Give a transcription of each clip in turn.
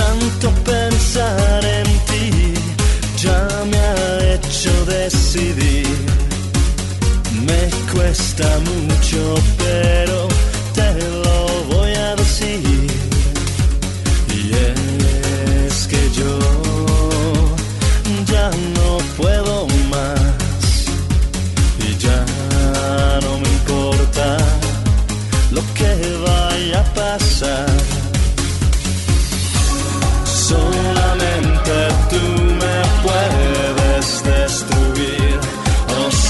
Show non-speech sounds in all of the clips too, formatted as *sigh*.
tanto pensar en ti ya me ha hecho decidir. Me cuesta mucho, pero te lo voy a decir. Y es que yo ya no puedo más. Y ya no me importa lo que vaya a pasar.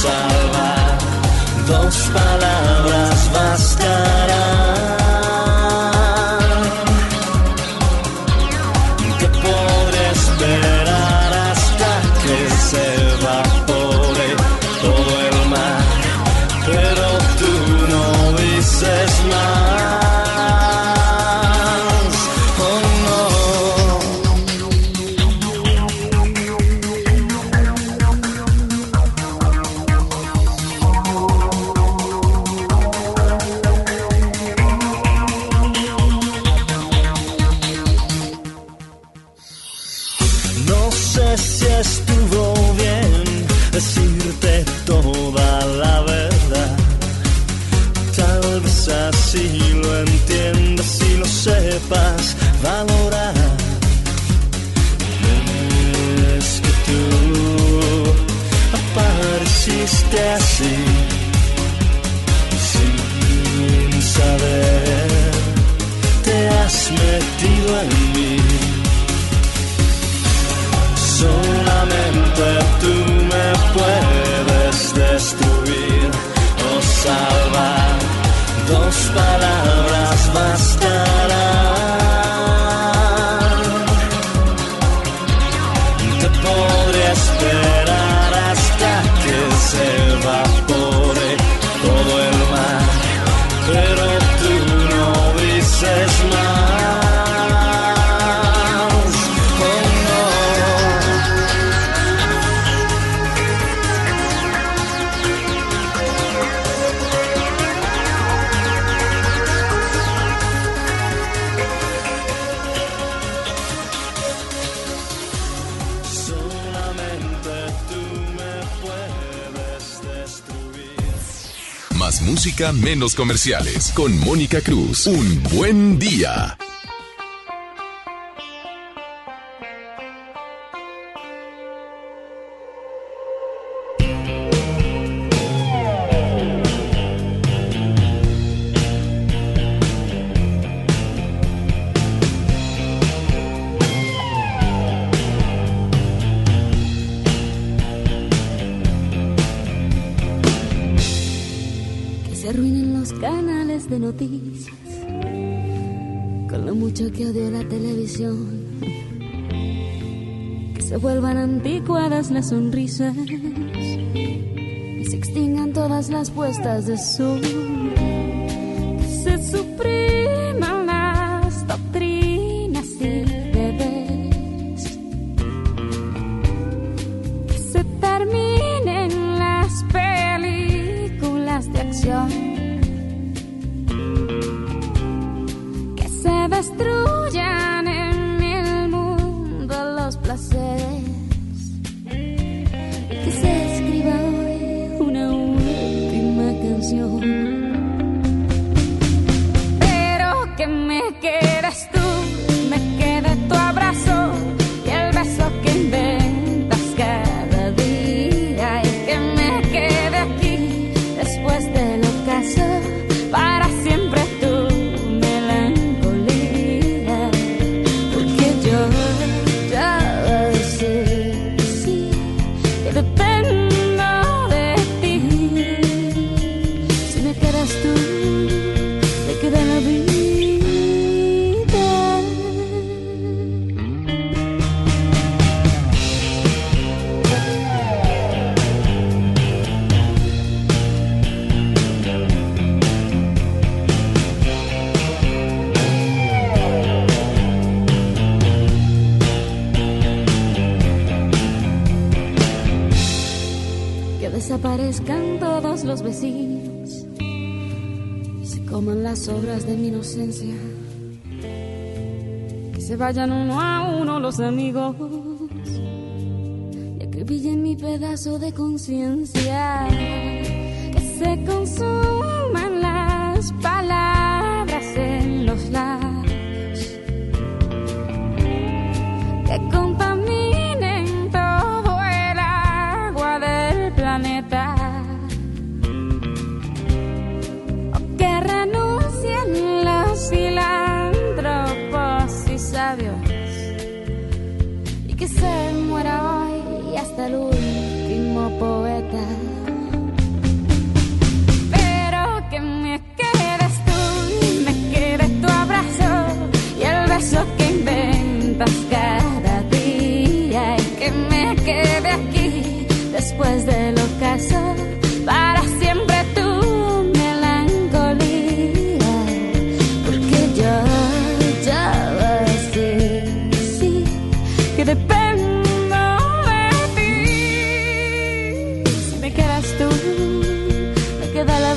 Salvar. Dos palabras bastarán. Te así, sin saber, te has metido en música, menos comerciales. Con Mónica Cruz. Un buen día. Las puestas de sol.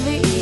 Me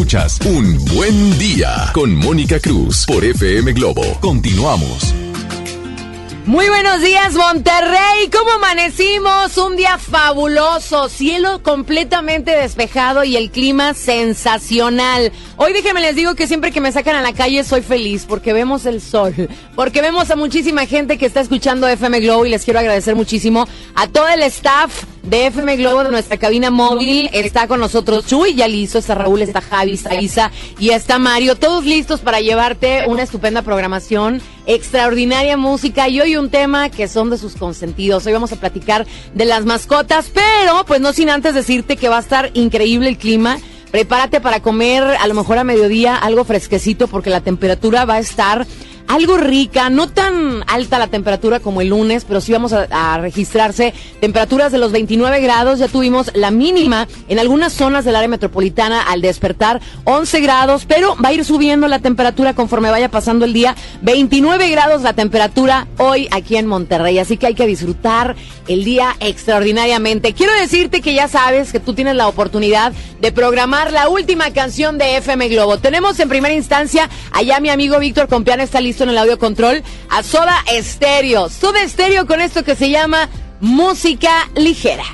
Un Buen Día con Mónica Cruz por FM Globo. Continuamos. Muy buenos días, Monterrey. ¿Cómo amanecimos? Un día fabuloso, cielo completamente despejado y el clima sensacional. Hoy déjenme les digo que siempre que me sacan a la calle soy feliz porque vemos el sol, porque vemos a muchísima gente que está escuchando FM Globo y les quiero agradecer muchísimo a todo el staff de FM Globo de nuestra cabina móvil. Está con nosotros Chuy, ya listo, está Raúl, está Javi, está Isa y está Mario. Todos listos para llevarte una estupenda programación, extraordinaria música y hoy un tema que son de sus consentidos. Hoy vamos a platicar de las mascotas, pero pues no sin antes decirte que va a estar increíble el clima. Prepárate para comer a lo mejor a mediodía algo fresquecito porque la temperatura va a estar algo rica, no tan alta la temperatura como el lunes, pero sí vamos a, registrarse temperaturas de los 29 grados. Ya tuvimos la mínima en algunas zonas del área metropolitana al despertar 11 grados, pero va a ir subiendo la temperatura conforme vaya pasando el día. 29 grados la temperatura hoy aquí en Monterrey, así que hay que disfrutar el día extraordinariamente. Quiero decirte que ya sabes que tú tienes la oportunidad de programar la última canción de FM Globo. Tenemos en primera instancia allá mi amigo Víctor Compián está listo en el audio control a Soda Estéreo. Soda Estéreo con esto que se llama música ligera.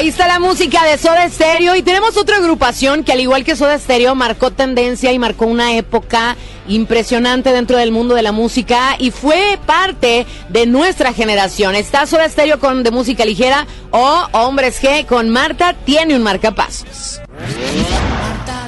Ahí está la música de Soda Stereo y tenemos otra agrupación que al igual que Soda Stereo marcó tendencia y marcó una época impresionante dentro del mundo de la música y fue parte de nuestra generación. Está Soda Stereo con de música ligera o Hombres G con Marta tiene un marcapasos. Marta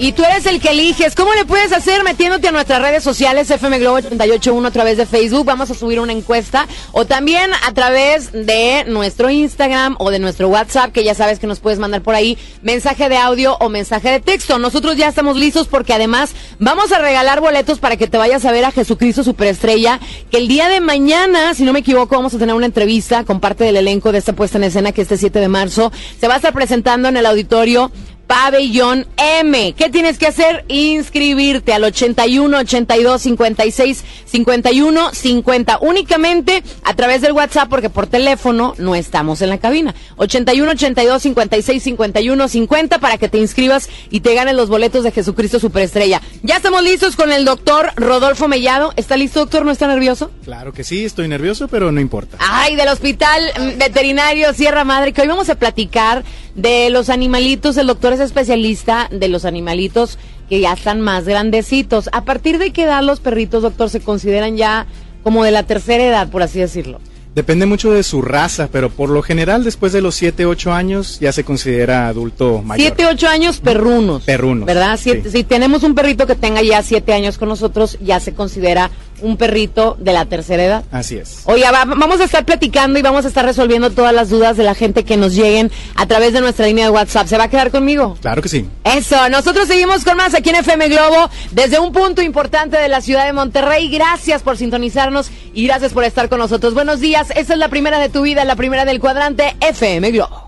Y tú eres el que eliges. ¿Cómo le puedes hacer? Metiéndote a nuestras redes sociales, FM Globo 881 a través de Facebook. Vamos a subir una encuesta. O también a través de nuestro Instagram o de nuestro WhatsApp, que ya sabes que nos puedes mandar por ahí mensaje de audio o mensaje de texto. Nosotros ya estamos listos porque además vamos a regalar boletos para que te vayas a ver a Jesucristo Superestrella. Que el día de mañana, si no me equivoco, vamos a tener una entrevista con parte del elenco de esta puesta en escena que este 7 de marzo se va a estar presentando en el auditorio Pabellón M. ¿Qué tienes que hacer? Inscribirte al 81 82 56 51 50. Únicamente a través del WhatsApp, porque por teléfono no estamos en la cabina. 81 82 56 51 50 para que te inscribas y te ganes los boletos de Jesucristo Superestrella. Ya estamos listos con el doctor Rodolfo Mellado. ¿Está listo, doctor? ¿No está nervioso? Claro que sí, estoy nervioso, pero no importa. Ay, del Hospital Veterinario Sierra Madre, que hoy vamos a platicar de los animalitos. El doctor es especialista de los animalitos que ya están más grandecitos. ¿A partir de qué edad los perritos, doctor, se consideran ya como de la tercera edad, por así decirlo? Depende mucho de su raza, pero por lo general después de los 7, 8 años ya se considera adulto mayor. Siete, ocho años perrunos. Perrunos, ¿Verdad? Siete- sí. Si tenemos un perrito que tenga ya siete años con nosotros, ya se considera un perrito de la tercera edad. Así es. Oiga, va- vamos a estar platicando y vamos a estar resolviendo todas las dudas de la gente que nos lleguen a través de nuestra línea de WhatsApp. ¿Se va a quedar conmigo? Claro que sí. Eso, nosotros seguimos con más aquí en FM Globo, desde un punto importante de la ciudad de Monterrey. Gracias por sintonizarnos y gracias por estar con nosotros. Buenos días, esta es la primera de tu vida, la primera del cuadrante FM Globo.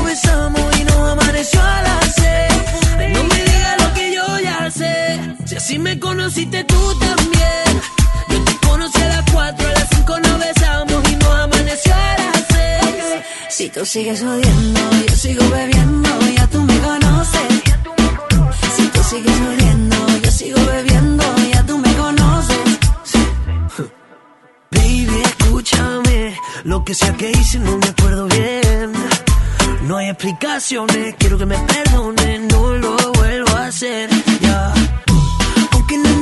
conociste tú también. Yo te conocí a las 4, a las 5 nos besamos y nos amaneció a las 6. Si tú sigues odiando, yo sigo bebiendo, ya tú me conoces. Si tú sigues odiando, yo sigo bebiendo, ya tú me conoces. Baby, escúchame. Lo que sea que hice no me acuerdo bien. No hay explicaciones, quiero que me perdonen, no lo vuelvo a hacer. Ya. Aunque no es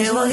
Si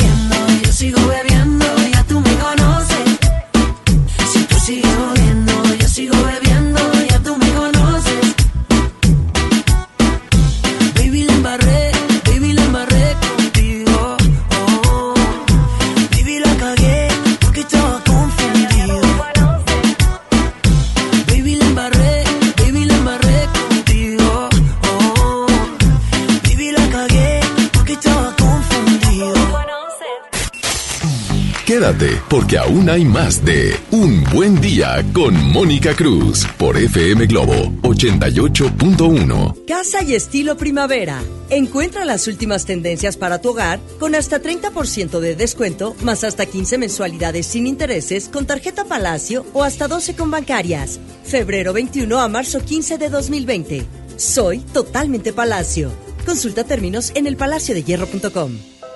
aún hay más de Un Buen Día con Mónica Cruz por FM Globo 88.1. Casa y estilo primavera. Encuentra las últimas tendencias para tu hogar con hasta 30% de descuento, más hasta 15 mensualidades sin intereses con tarjeta Palacio o hasta 12 con bancarias. Febrero 21 a marzo 15 de 2020. Soy totalmente Palacio. Consulta términos en elpalaciodehierro.com.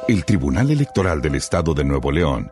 El Tribunal Electoral del Estado de Nuevo León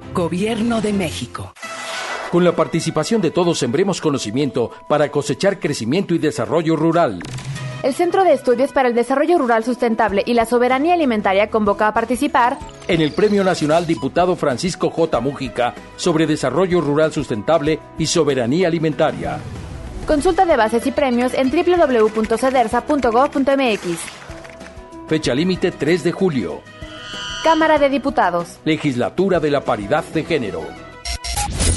Gobierno de México. Con la participación de todos sembremos conocimiento para cosechar crecimiento y desarrollo rural. El Centro de Estudios para el Desarrollo Rural Sustentable y la Soberanía Alimentaria convoca a participar en el Premio Nacional Diputado Francisco J. Mújica sobre Desarrollo Rural Sustentable y Soberanía Alimentaria. Consulta de bases y premios en www.cedersa.gov.mx. Fecha límite 3 de julio. Cámara de Diputados. Legislatura de la Paridad de Género.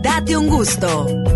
date un gusto.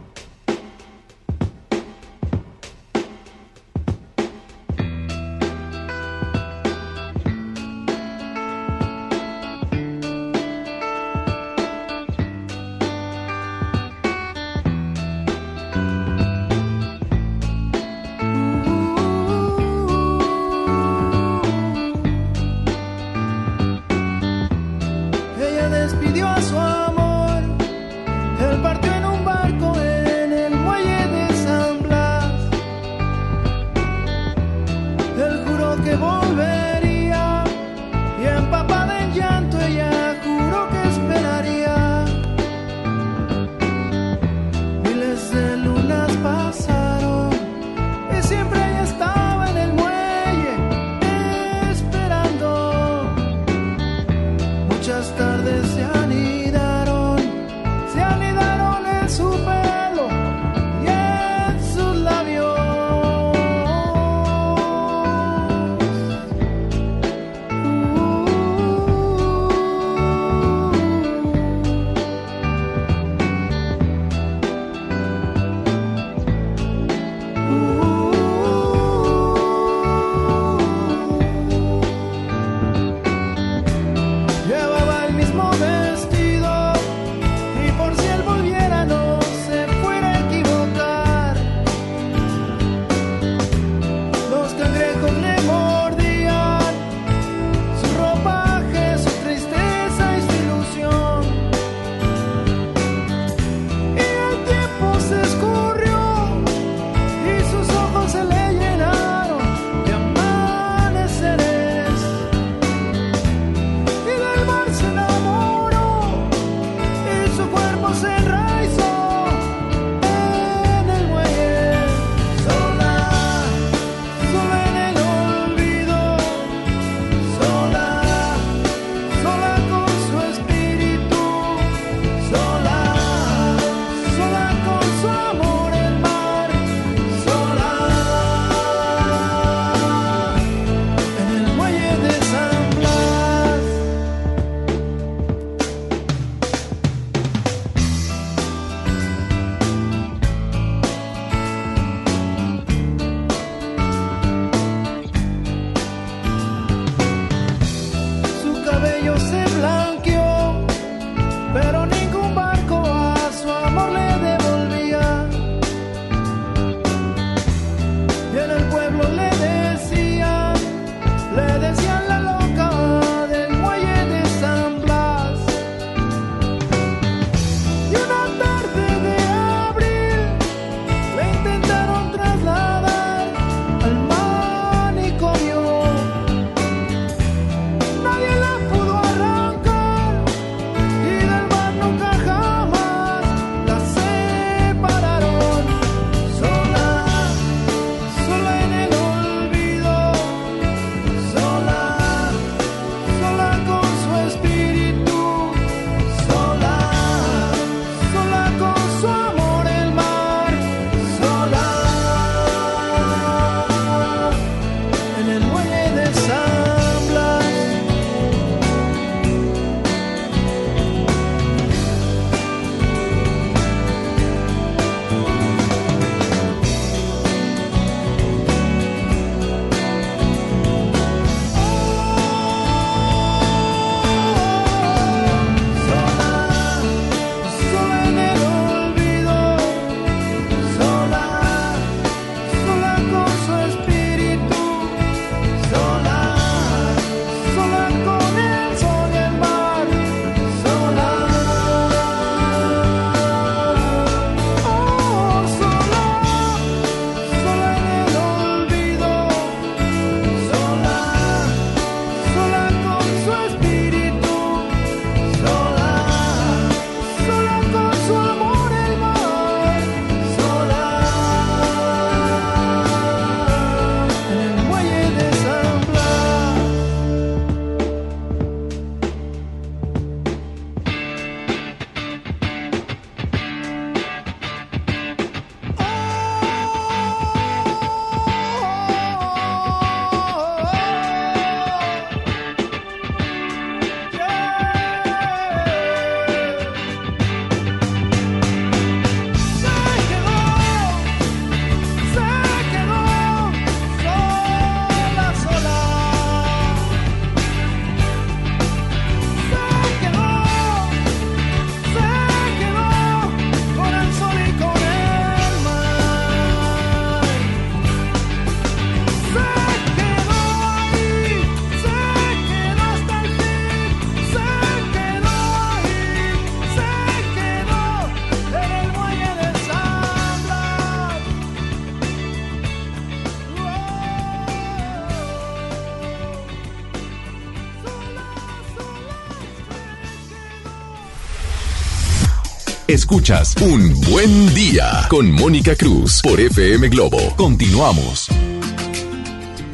Escuchas Un Buen Día con Mónica Cruz por FM Globo. Continuamos.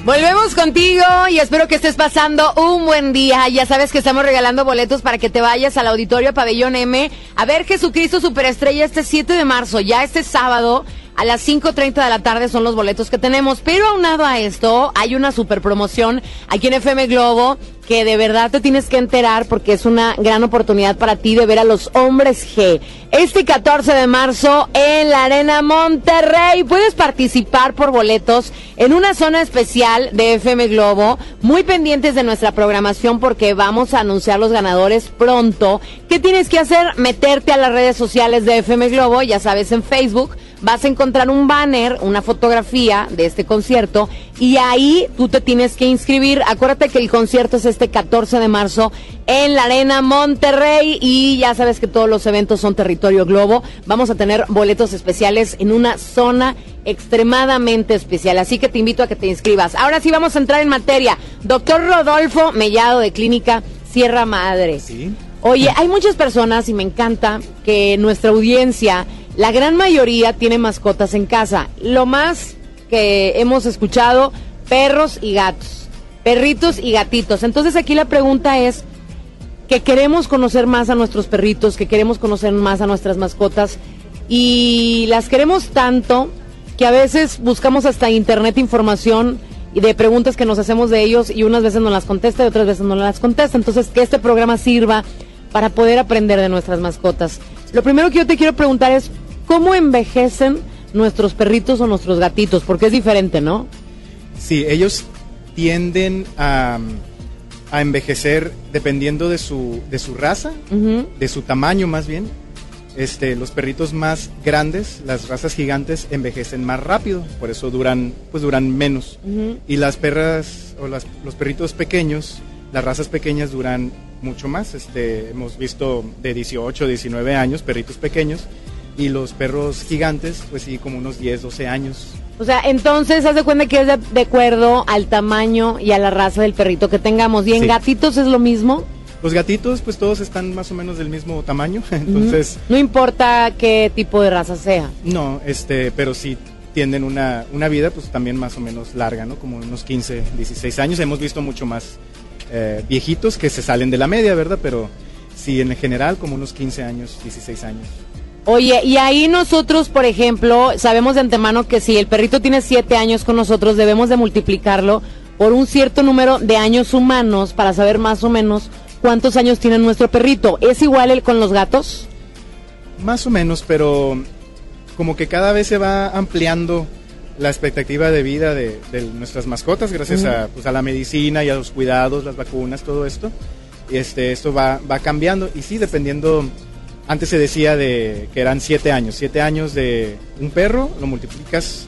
Volvemos contigo y espero que estés pasando un buen día. Ya sabes que estamos regalando boletos para que te vayas al auditorio Pabellón M a ver Jesucristo Superestrella este 7 de marzo, ya este sábado. A las 5.30 de la tarde son los boletos que tenemos, pero aunado a esto, hay una super promoción aquí en FM Globo que de verdad te tienes que enterar porque es una gran oportunidad para ti de ver a los hombres G. Este 14 de marzo en la Arena Monterrey puedes participar por boletos en una zona especial de FM Globo, muy pendientes de nuestra programación porque vamos a anunciar los ganadores pronto. ¿Qué tienes que hacer? Meterte a las redes sociales de FM Globo, ya sabes, en Facebook vas a encontrar un banner, una fotografía de este concierto y ahí tú te tienes que inscribir. Acuérdate que el concierto es este 14 de marzo en la Arena Monterrey y ya sabes que todos los eventos son territorio globo. Vamos a tener boletos especiales en una zona extremadamente especial, así que te invito a que te inscribas. Ahora sí vamos a entrar en materia. Doctor Rodolfo Mellado de Clínica Sierra Madre. Oye, hay muchas personas y me encanta que nuestra audiencia la gran mayoría tiene mascotas en casa. Lo más que hemos escuchado, perros y gatos. Perritos y gatitos. Entonces aquí la pregunta es que queremos conocer más a nuestros perritos, que queremos conocer más a nuestras mascotas y las queremos tanto que a veces buscamos hasta internet información y de preguntas que nos hacemos de ellos y unas veces no las contesta y otras veces no las contesta. Entonces que este programa sirva para poder aprender de nuestras mascotas. Lo primero que yo te quiero preguntar es, ¿cómo envejecen nuestros perritos o nuestros gatitos? Porque es diferente, ¿no? Sí, ellos tienden a, a envejecer dependiendo de su, de su raza, de su tamaño más bien. Este, los perritos más grandes, las razas gigantes, envejecen más rápido, por eso duran, pues duran menos. Y las perras o las- los perritos pequeños, las razas pequeñas duran mucho más. Este, hemos visto de 18, 19 años, perritos pequeños, y los perros gigantes, pues sí, como unos 10, 12 años. O sea, entonces haz de cuenta que es de, de acuerdo al tamaño y a la raza del perrito que tengamos. ¿Y en Sí. gatitos es lo mismo? Los gatitos, pues todos están más o menos del mismo tamaño, *laughs* entonces... No importa qué tipo de raza sea. No, este, pero sí tienden una, una vida pues también más o menos larga, ¿no? Como unos 15, 16 años. Hemos visto mucho más eh, viejitos que se salen de la media, ¿verdad? Pero sí, en general como unos 15 años, 16 años. Oye, y ahí nosotros, por ejemplo, sabemos de antemano que si el perrito tiene siete años con nosotros, debemos de multiplicarlo por un cierto número de años humanos para saber más o menos cuántos años tiene nuestro perrito. ¿Es igual el con los gatos? Más o menos, pero como que cada vez se va ampliando la expectativa de vida de, de nuestras mascotas gracias a, pues, a la medicina y a los cuidados, las vacunas, todo esto. Este, esto va, va cambiando y sí, dependiendo, antes se decía de que eran siete años, siete años de un perro, lo multiplicas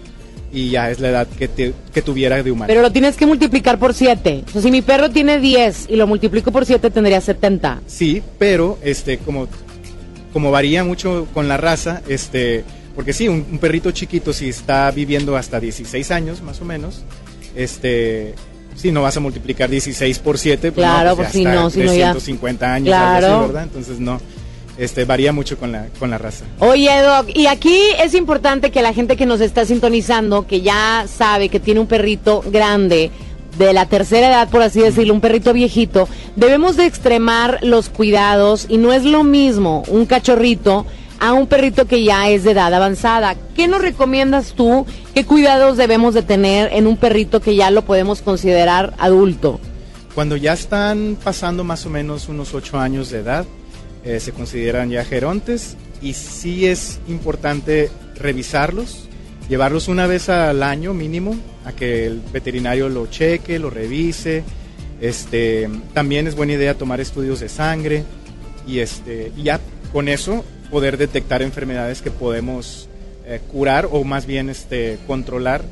y ya es la edad que, te- que tuviera de humano. Pero lo tienes que multiplicar por siete. O sea, si mi perro tiene 10 y lo multiplico por siete, tendría 70. Sí, pero este como como varía mucho con la raza, este porque sí, un, un perrito chiquito si está viviendo hasta 16 años más o menos, este sí no vas a multiplicar 16 por 7, pues Claro, no, pues si está no, si no ya- 150 años, algo Claro. así, ¿verdad? Entonces no. Este varía mucho con la con la raza. Oye, Doc, y aquí es importante que la gente que nos está sintonizando, que ya sabe que tiene un perrito grande, de la tercera edad, por así decirlo, un perrito viejito, debemos de extremar los cuidados y no es lo mismo un cachorrito a un perrito que ya es de edad avanzada. ¿Qué nos recomiendas tú? ¿Qué cuidados debemos de tener en un perrito que ya lo podemos considerar adulto? Cuando ya están pasando más o menos unos 8 años de edad, eh, se consideran ya gerontes y sí es importante revisarlos, llevarlos una vez al año mínimo a que el veterinario lo cheque, lo revise. Este, también es buena idea tomar estudios de sangre y, este, ya con eso poder detectar enfermedades que podemos eh, curar o más bien este, controlar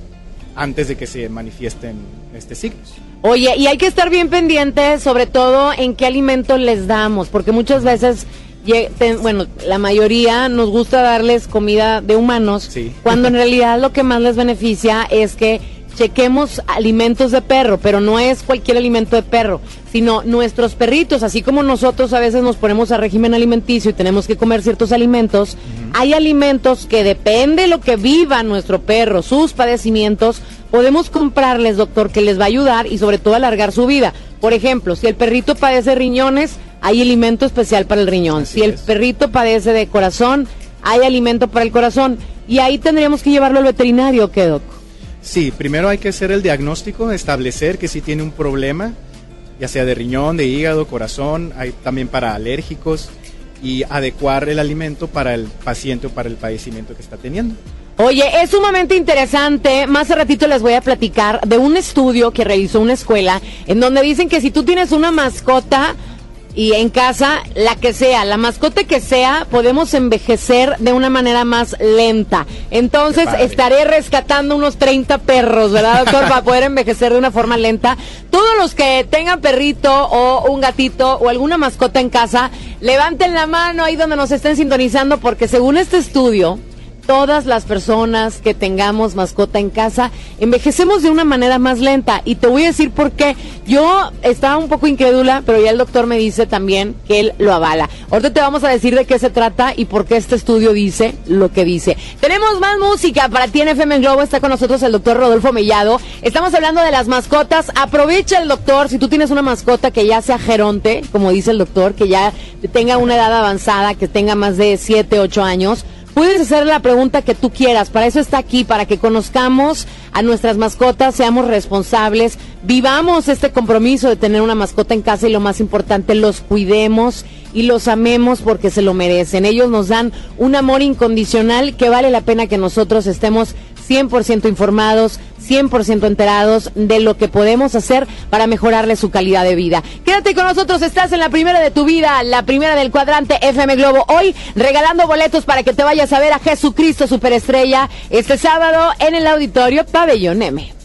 antes de que se manifiesten este, signos. Oye, y hay que estar bien pendientes, sobre todo en qué alimento les damos, porque muchas veces, bueno, la mayoría nos gusta darles comida de humanos, cuando en *laughs* realidad lo que más les beneficia es que chequemos alimentos de perro, pero no es cualquier alimento de perro, sino nuestros perritos, así como nosotros a veces nos ponemos a régimen alimenticio y tenemos que comer ciertos alimentos, hay alimentos que depende de lo que viva nuestro perro, sus padecimientos, podemos comprarles, doctor, que les va a ayudar y sobre todo alargar su vida. Por ejemplo, si el perrito padece riñones, hay alimento especial para el riñón. si el perrito padece de corazón, hay alimento para el corazón. Y ahí tendríamos que llevarlo al veterinario, ¿qué, doc? Sí, primero hay que hacer el diagnóstico, establecer que si tiene un problema, ya sea de riñón, de hígado, corazón, hay también para alérgicos y adecuar el alimento para el paciente o para el padecimiento que está teniendo. Oye, es sumamente interesante. Más a ratito les voy a platicar de un estudio que realizó una escuela en donde dicen que si tú tienes una mascota y en casa, la que sea, la mascota que sea, podemos envejecer de una manera más lenta. Entonces estaré rescatando unos 30 perros, ¿verdad, doctor? *laughs* Para poder envejecer de una forma lenta. Todos los que tengan perrito o un gatito o alguna mascota en casa, levanten la mano ahí donde nos estén sintonizando porque según este estudio, todas las personas que tengamos mascota en casa envejecemos de una manera más lenta y te voy a decir por qué. Yo estaba un poco incrédula, pero ya el doctor me dice también que él lo avala. Ahorita te vamos a decir de qué se trata y por qué este estudio dice lo que dice. Tenemos más música para ti en FM Globo. Está con nosotros el doctor Rodolfo Mellado. Estamos hablando de las mascotas. Aprovecha el doctor, si tú tienes una mascota que ya sea geronte, como dice el doctor, que ya tenga una edad avanzada, que tenga más de 7, 8 años, Puedes hacer la pregunta que tú quieras, para eso está aquí, para que conozcamos a nuestras mascotas, seamos responsables, vivamos este compromiso de tener una mascota en casa y lo más importante, los cuidemos y los amemos porque se lo merecen. Ellos nos dan un amor incondicional que vale la pena que nosotros estemos 100% informados, 100% enterados de lo que podemos hacer para mejorarle su calidad de vida. Quédate con nosotros, estás en la primera de tu vida, la primera del cuadrante FM Globo. Hoy regalando boletos para que te vayas a ver a Jesucristo Superestrella este sábado en el auditorio Pabellón M.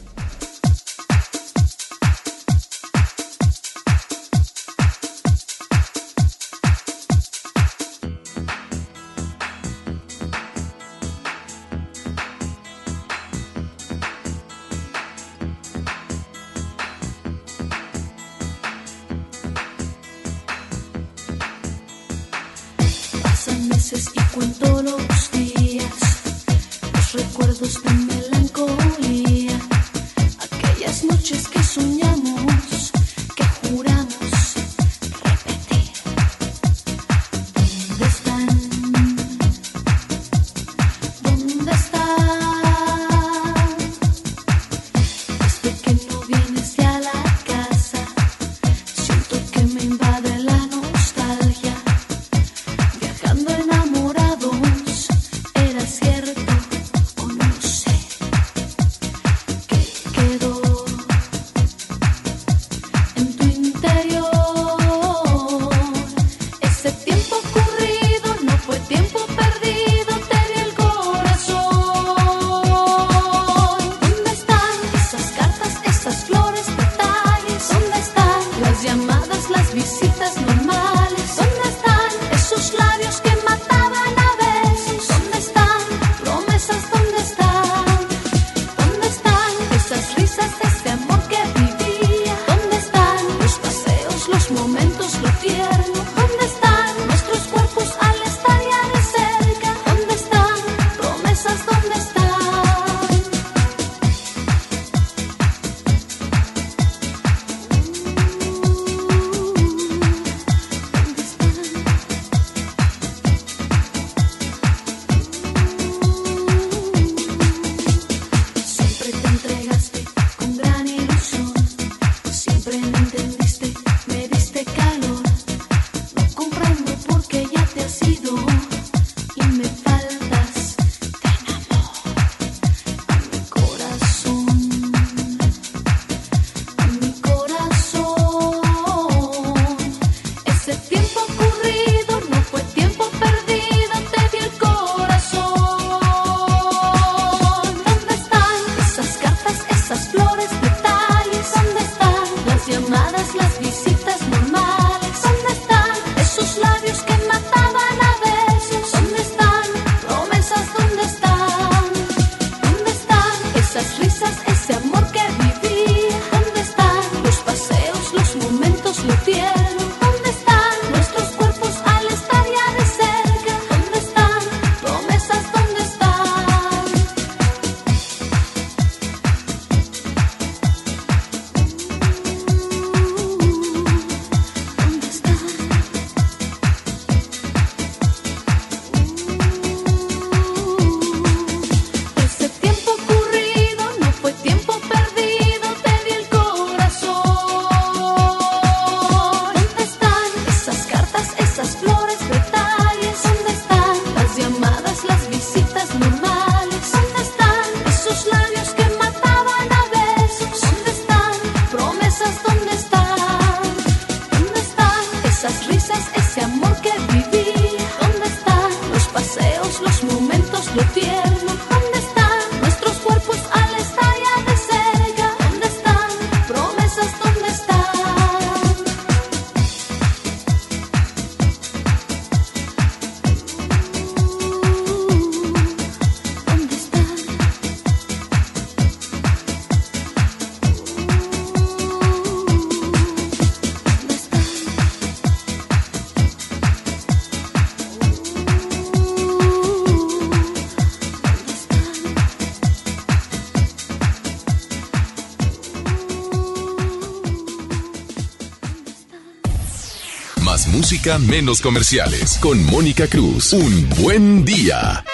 menos comerciales. Con Mónica Cruz. Un buen día.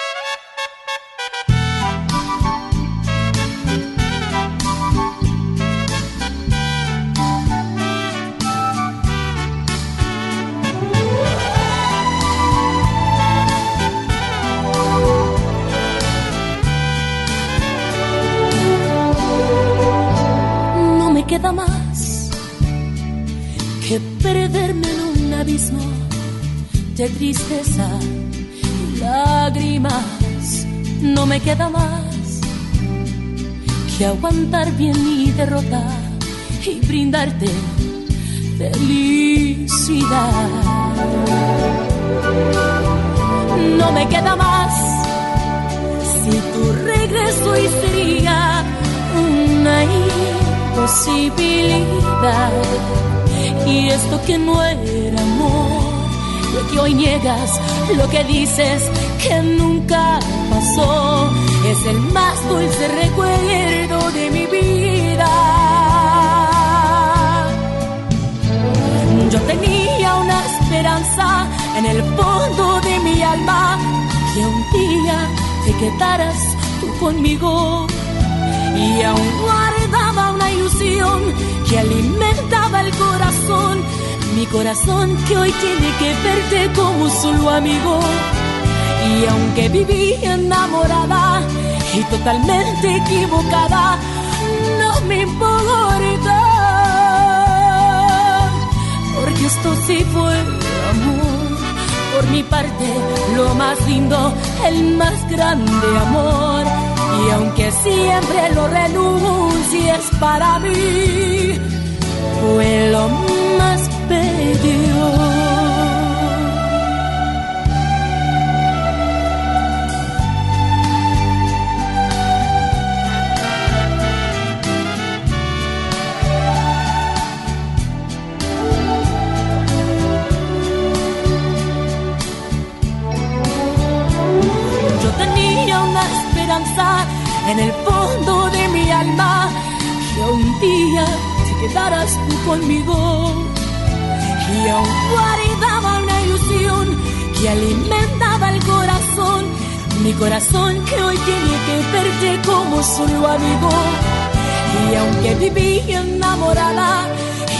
De tristeza y lágrimas. No me queda más que aguantar bien mi derrota y brindarte felicidad. No me queda más si tu regreso y sería una imposibilidad. Y esto que no era amor, lo que hoy niegas, lo que dices que nunca pasó, es el más dulce recuerdo de mi vida. Yo tenía una esperanza en el fondo de mi alma que un día te quedaras tú conmigo y aún guardaba una ilusión que alimentaba el corazón, mi corazón que hoy tiene que verte como solo amigo. Y aunque viví enamorada y totalmente equivocada, no me importa, porque esto sí fue amor. Por mi parte, lo más lindo, el más grande amor. Y aunque siempre lo renuncies para mí, fue lo en el fondo de mi alma. Que un día te quedaras tú conmigo aún guardaba una ilusión que alimentaba el corazón mi corazón que hoy tiene que verte como solo amigo y aunque viví enamorada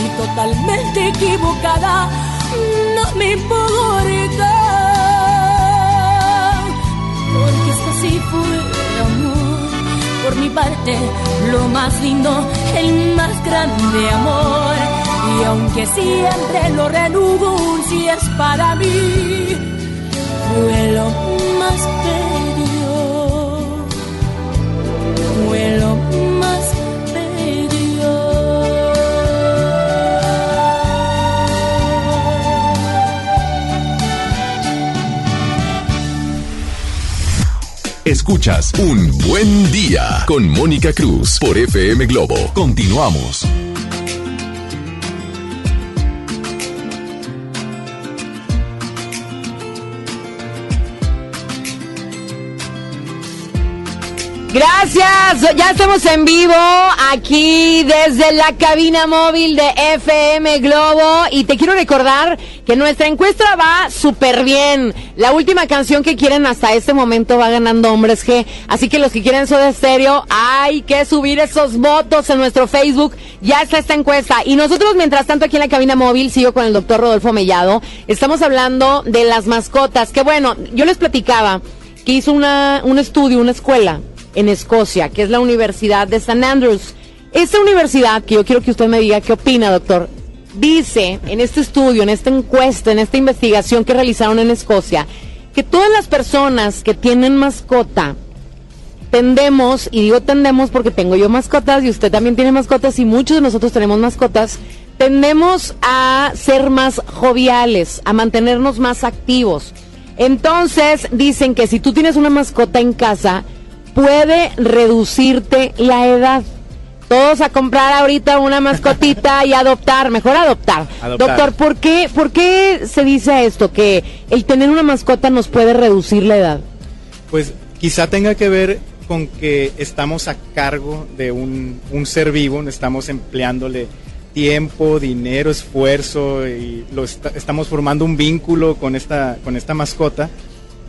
y totalmente equivocada no me importa porque esto sí fue amor. Por mi parte, lo más lindo, el más grande amor. Y aunque siempre lo renuncies para mí, fue lo más bello. Fue lo más Escuchas Un Buen Día con Mónica Cruz por FM Globo. Continuamos. Gracias, ya estamos en vivo aquí desde la cabina móvil de FM Globo y te quiero recordar que nuestra encuesta va súper bien. La última canción que quieren hasta este momento va ganando Hombres G, así que los que quieren Soda Stereo hay que subir esos votos en nuestro Facebook. Ya está esta encuesta y nosotros mientras tanto aquí en la cabina móvil sigo con el doctor Rodolfo Mellado. Estamos hablando de las mascotas, que bueno, yo les platicaba que hizo una, un estudio, una escuela en Escocia, que es la Universidad de St. Andrews. Esta universidad, que yo quiero que usted me diga qué opina, doctor, dice en este estudio, en esta encuesta, en esta investigación que realizaron en Escocia, que todas las personas que tienen mascota tendemos, y digo tendemos porque tengo yo mascotas y usted también tiene mascotas y muchos de nosotros tenemos mascotas, tendemos a ser más joviales, a mantenernos más activos. Entonces dicen que si tú tienes una mascota en casa, puede reducirte la edad. Todos a comprar ahorita una mascotita y adoptar, mejor adoptar. Adoptar. Doctor, ¿por qué, ¿por qué se dice esto? Que el tener una mascota nos puede reducir la edad. Pues quizá tenga que ver con que estamos a cargo de un, un ser vivo, estamos empleándole tiempo, dinero, esfuerzo y lo estamos formando un vínculo con esta, con esta mascota,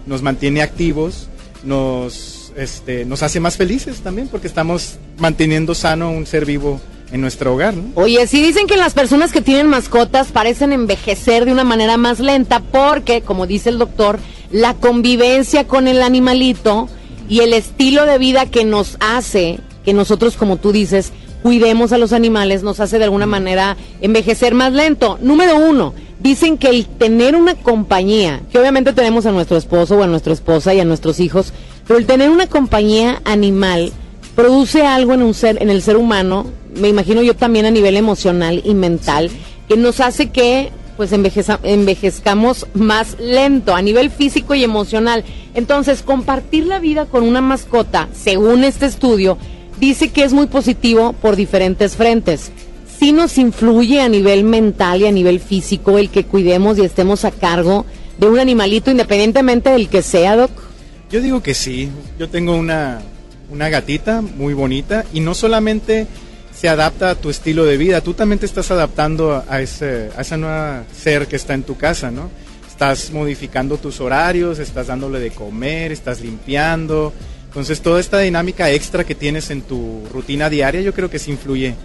nos mantiene activos, nos, este, nos hace más felices también porque estamos manteniendo sano un ser vivo en nuestro hogar. ¿no? Oye, sí dicen que las personas que tienen mascotas parecen envejecer de una manera más lenta porque, como dice el doctor, la convivencia con el animalito y el estilo de vida que nos hace, que nosotros, como tú dices, cuidemos a los animales, nos hace de alguna manera envejecer más lento. Número uno, dicen que el tener una compañía, que obviamente tenemos a nuestro esposo o a nuestra esposa y a nuestros hijos, pero el tener una compañía animal produce algo en un ser, en el ser humano, me imagino yo también a nivel emocional y mental, que nos hace que pues envejezcamos más lento a nivel físico y emocional. Entonces, compartir la vida con una mascota, según este estudio, dice que es muy positivo por diferentes frentes. Sí nos influye a nivel mental y a nivel físico el que cuidemos y estemos a cargo de un animalito independientemente del que sea, Doc. Yo digo que sí. Yo tengo una, una gatita muy bonita y no solamente se adapta a tu estilo de vida, tú también te estás adaptando a, ese, a esa nueva ser que está en tu casa, ¿no? Estás modificando tus horarios, estás dándole de comer, estás limpiando. Entonces toda esta dinámica extra que tienes en tu rutina diaria yo creo que sí influye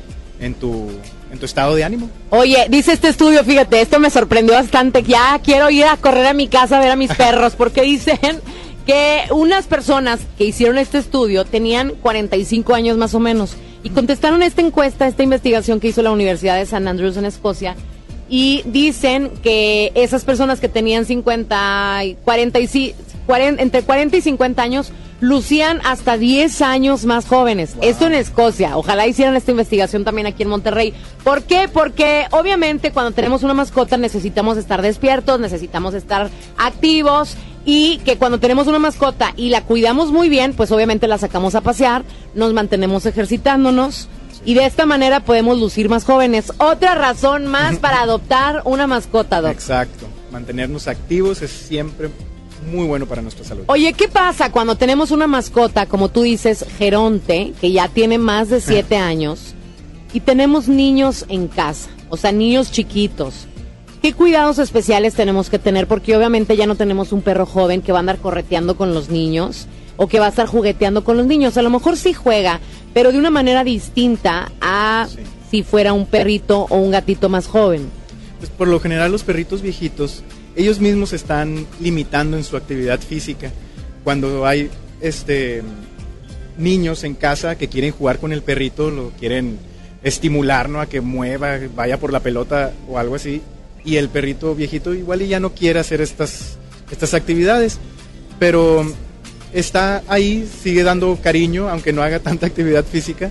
en tu, en tu estado de ánimo. Oye, dice este estudio, fíjate, esto me sorprendió bastante. Ya quiero ir a correr a mi casa a ver a mis *laughs* perros, porque dicen que unas personas que hicieron este estudio tenían 45 años más o menos y contestaron esta encuesta, esta investigación que hizo la Universidad de San Andrews en Escocia. Y dicen que esas personas que tenían 50 y 40 y sí- 40 entre 40 y 50 años lucían hasta 10 años más jóvenes. Esto en Escocia. Ojalá hicieran esta investigación también aquí en Monterrey. ¿Por qué? Porque obviamente cuando tenemos una mascota necesitamos estar despiertos, necesitamos estar activos y que cuando tenemos una mascota y la cuidamos muy bien, pues obviamente la sacamos a pasear, nos mantenemos ejercitándonos. Y de esta manera podemos lucir más jóvenes. Otra razón más para adoptar una mascota, Doc. Exacto. Mantenernos activos es siempre muy bueno para nuestra salud. Oye, ¿qué pasa cuando tenemos una mascota, como tú dices, Geronte, que ya tiene más de siete *laughs* años, y tenemos niños en casa, o sea, niños chiquitos? ¿Qué cuidados especiales tenemos que tener? Porque obviamente ya no tenemos un perro joven que va a andar correteando con los niños o que va a estar jugueteando con los niños. A lo mejor sí juega, pero de una manera distinta a si fuera un perrito o un gatito más joven. Pues por lo general los perritos viejitos, ellos mismos se están limitando en su actividad física. Cuando hay este niños en casa que quieren jugar con el perrito, lo quieren estimular, ¿no? A que mueva, vaya por la pelota o algo así. Y el perrito viejito igual y ya no quiere hacer estas, estas actividades. Pero está ahí, sigue dando cariño, aunque no haga tanta actividad física,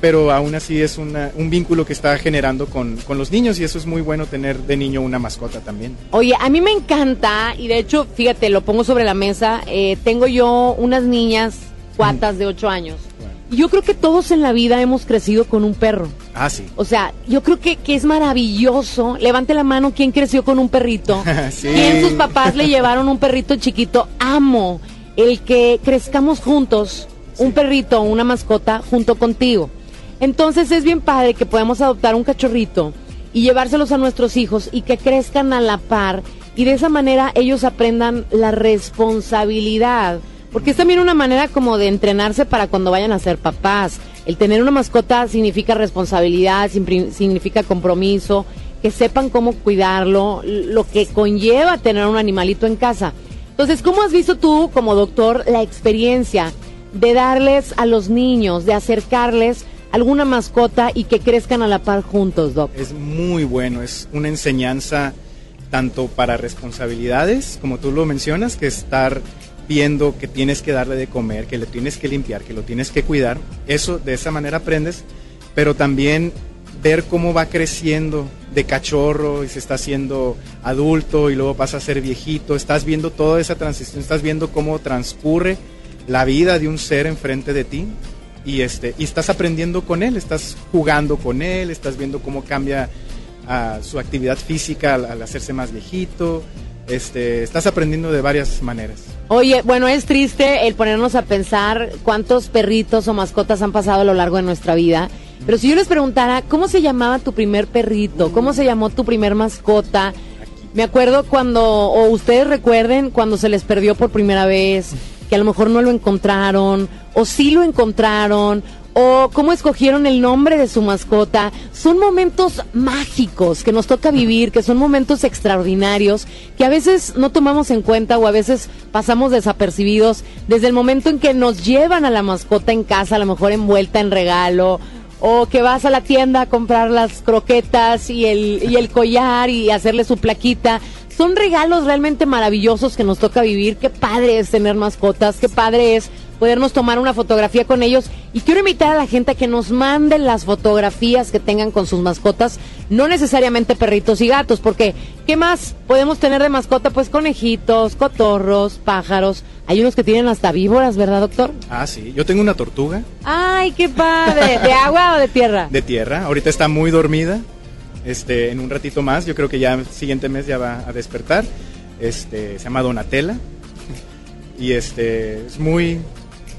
pero aún así es una- un vínculo que está generando con, con los niños y eso es muy bueno tener de niño una mascota también. Oye, a mí me encanta, y de hecho, fíjate, lo pongo sobre la mesa, eh, tengo yo unas niñas, cuatas de 8 años, yo creo que todos en la vida hemos crecido con un perro. Ah, sí. O sea, yo creo que, que es maravilloso. Levante la mano, ¿quién creció con un perrito? *laughs* Sí. ¿Quién sus papás le llevaron un perrito chiquito? Amo el que crezcamos juntos, un perrito o una mascota junto contigo. Entonces es bien padre que podamos adoptar un cachorrito y llevárselos a nuestros hijos y que crezcan a la par y de esa manera ellos aprendan la responsabilidad. Porque es también una manera como de entrenarse para cuando vayan a ser papás. El tener una mascota significa responsabilidad, significa compromiso, que sepan cómo cuidarlo, lo que conlleva tener un animalito en casa. Entonces, ¿cómo has visto tú como doctor la experiencia de darles a los niños, de acercarles alguna mascota y que crezcan a la par juntos, doc? Es muy bueno, es una enseñanza tanto para responsabilidades, como tú lo mencionas, que estar viendo que tienes que darle de comer, que le tienes que limpiar, que lo tienes que cuidar. Eso de esa manera aprendes, pero también ver cómo va creciendo de cachorro y se está haciendo adulto y luego pasa a ser viejito. Estás viendo toda esa transición, estás viendo cómo transcurre la vida de un ser enfrente de ti y este y estás aprendiendo con él, estás jugando con él, estás viendo cómo cambia ah, su actividad física al, al hacerse más viejito. Este, estás aprendiendo de varias maneras. Oye, bueno, es triste el ponernos a pensar cuántos perritos o mascotas han pasado a lo largo de nuestra vida Pero si yo les preguntara, ¿cómo se llamaba tu primer perrito? ¿Cómo se llamó tu primer mascota? Me acuerdo cuando, o ustedes recuerden, cuando se les perdió por primera vez, que a lo mejor no lo encontraron, o sí lo encontraron, o cómo escogieron el nombre de su mascota. Son momentos mágicos que nos toca vivir, que son momentos extraordinarios, que a veces no tomamos en cuenta o a veces pasamos desapercibidos desde el momento en que nos llevan a la mascota en casa, a lo mejor envuelta en regalo. O que vas a la tienda a comprar las croquetas y el, y el collar y hacerle su plaquita. Son regalos realmente maravillosos que nos toca vivir. Qué padre es tener mascotas, qué padre es podernos tomar una fotografía con ellos. Y quiero invitar a la gente a que nos manden las fotografías que tengan con sus mascotas, no necesariamente perritos y gatos, porque ¿qué más podemos tener de mascota? Pues conejitos, cotorros, pájaros. Hay unos que tienen hasta víboras, ¿verdad, doctor? Ah, sí. Yo tengo una tortuga Ay, qué padre. ¿De agua o de tierra? de tierra. Ahorita está muy dormida. Este, en un ratito más, yo creo que ya el siguiente mes ya va a despertar. Este, se llama Donatella. Y este, es muy,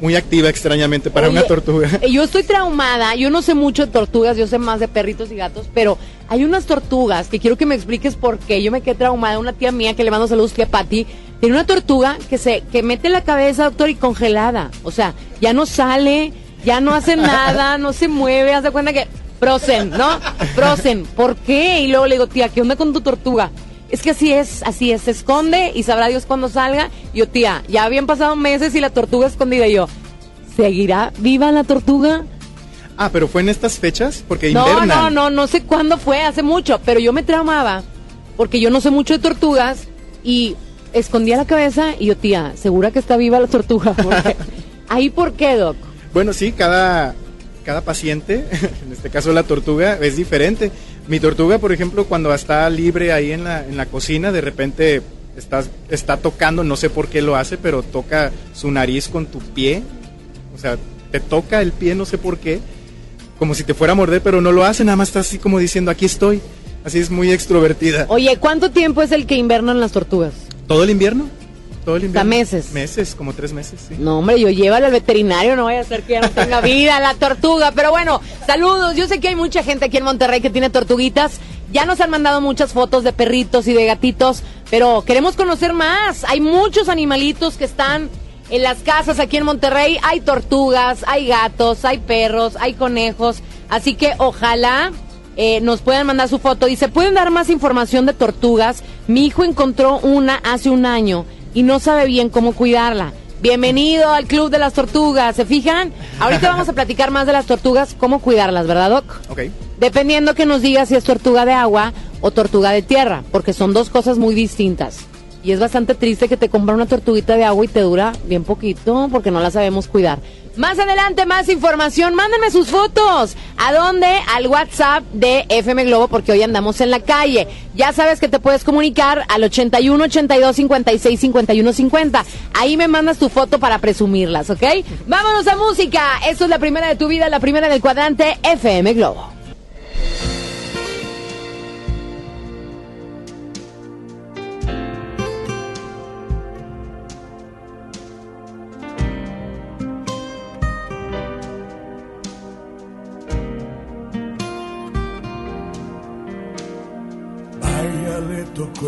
muy activa extrañamente para Oye, una tortuga. eh, Yo estoy traumada, yo no sé mucho de tortugas, yo sé más de perritos y gatos, pero hay unas tortugas que quiero que me expliques por qué. Yo me quedé traumada, una tía mía que le mando saludos, tía Patti, tiene una tortuga que se que mete la cabeza, doctor, y congelada. O sea, ya no sale, ya no hace *laughs* nada, no se mueve, haz de cuenta que Frozen, ¿no? Frozen, ¿por qué? Y luego le digo, tía, ¿qué onda con tu tortuga? Es que así es, así es, se esconde y sabrá Dios cuándo salga. Y yo, tía, ya habían pasado meses y la tortuga escondida. Y yo, ¿seguirá viva la tortuga? Ah, pero fue en estas fechas porque No, invernan. no, no, no sé cuándo fue, hace mucho, pero yo me traumaba porque yo no sé mucho de tortugas y escondía la cabeza y yo, tía, ¿segura que está viva la tortuga? *laughs* Porque, ¿Ahí por qué, Doc? Bueno, sí, cada, cada paciente, *laughs* en este caso la tortuga, es diferente. Mi tortuga, por ejemplo, cuando está libre ahí en la, en la cocina, de repente está, está tocando, no sé por qué lo hace, pero toca su nariz con tu pie. O sea, te toca el pie, no sé por qué. Como si te fuera a morder, pero no lo hace, nada más está así como diciendo, aquí estoy. Así es muy extrovertida. Oye, ¿cuánto tiempo es el que invernan las tortugas? ¿Todo el invierno? Todo el invierno. meses. Meses, como tres meses, sí. No, hombre, yo llévala al veterinario, no vaya a ser que ya no tenga vida la tortuga. Pero bueno, saludos. Yo sé que hay mucha gente aquí en Monterrey que tiene tortuguitas. Ya nos han mandado muchas fotos de perritos y de gatitos, pero queremos conocer más. Hay muchos animalitos que están en las casas aquí en Monterrey. Hay tortugas, hay gatos, hay perros, hay conejos. Así que ojalá eh, nos puedan mandar su foto. Dice, ¿pueden dar más información de tortugas? Mi hijo encontró una hace un año y no sabe bien cómo cuidarla. Bienvenido al Club de las Tortugas, ¿se fijan? Ahorita vamos a platicar más de las tortugas, cómo cuidarlas, ¿verdad, Doc? Ok. Dependiendo que nos diga si es tortuga de agua o tortuga de tierra, porque son dos cosas muy distintas. Y es bastante triste que te compra una tortuguita de agua y te dura bien poquito porque no la sabemos cuidar. Más adelante, más información. Mándenme sus fotos. ¿A dónde? Al WhatsApp de FM Globo porque hoy andamos en la calle. Ya sabes que te puedes comunicar al 81 82 56 51 50. Ahí me mandas tu foto para presumirlas, ¿ok? Vámonos a música. Esto es la primera de tu vida, la primera del cuadrante FM Globo.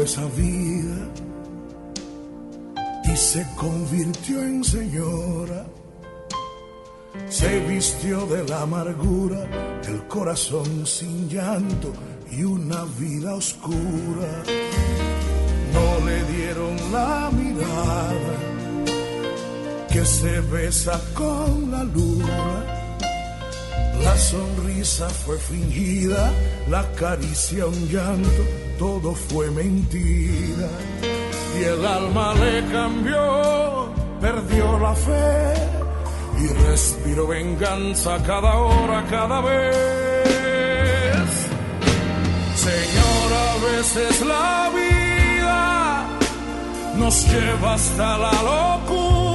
Esa vida y se convirtió en señora. Se vistió de la amargura, el corazón sin llanto y una vida oscura. No le dieron la mirada que se besa con la luna. La sonrisa fue fingida, la caricia un llanto, todo fue mentira. Y el alma le cambió, perdió la fe y respiró venganza cada hora, cada vez. Señora, a veces la vida nos lleva hasta la locura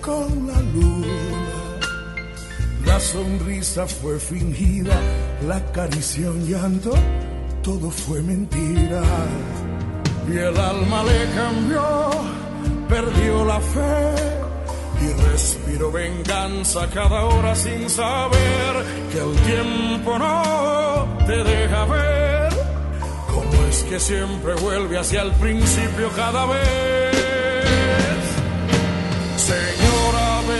con la luna. La sonrisa fue fingida, la caricia un llanto, todo fue mentira. Y el alma le cambió, perdió la fe y respiró venganza cada hora sin saber que el tiempo no te deja ver cómo es que siempre vuelve hacia el principio cada vez.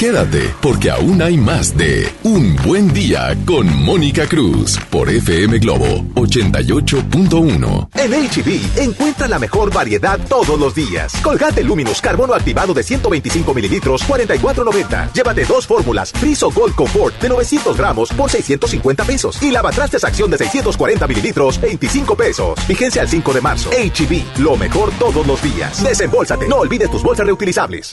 Quédate, porque aún hay más de Un Buen Día con Mónica Cruz por FM Globo 88.1. En HB, encuentra la mejor variedad todos los días. Colgate Luminous Carbono activado de 125 mililitros, 44.90. Llévate dos fórmulas. Friso Gold Comfort de 900 gramos por 650 pesos. Y lavatrastes acción de 640 mililitros, 25 pesos. Vigencia al 5 de marzo. HB, lo mejor todos los días. Desembolsate. No olvides tus bolsas reutilizables.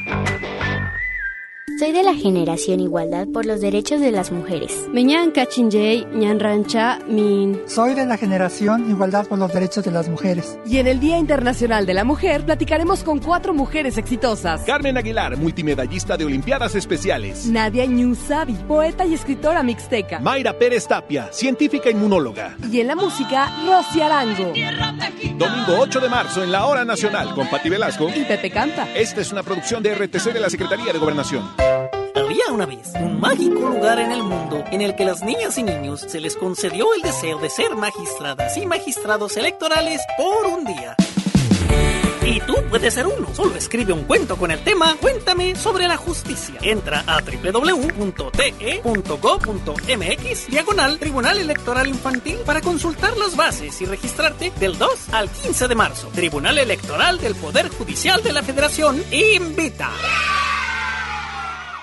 Soy de la generación Igualdad por los Derechos de las Mujeres. Meñan Kachinjay, Ñan Rancha, Min. Soy de la generación Igualdad por los Derechos de las Mujeres. Y en el Día Internacional de la Mujer platicaremos con cuatro mujeres exitosas. Carmen Aguilar, multimedallista de Olimpiadas Especiales. Nadia Ñusabi, poeta y escritora mixteca. Mayra Pérez Tapia, científica inmunóloga. Y en la música, Rosy Arango. Domingo 8 de marzo en la Hora Nacional con Pati Velasco y Pepe Campa. Esta es una producción de RTC de la Secretaría de Gobernación. Había una vez un mágico lugar en el mundo en el que las niñas y niños se les concedió el deseo de ser magistradas y magistrados electorales por un día. Y tú puedes ser uno. Solo escribe un cuento con el tema Cuéntame sobre la justicia. Entra a www.te.gov.mx diagonal Tribunal Electoral Infantil para consultar las bases y registrarte del 2 al 15 de marzo. Tribunal Electoral del Poder Judicial de la Federación invita.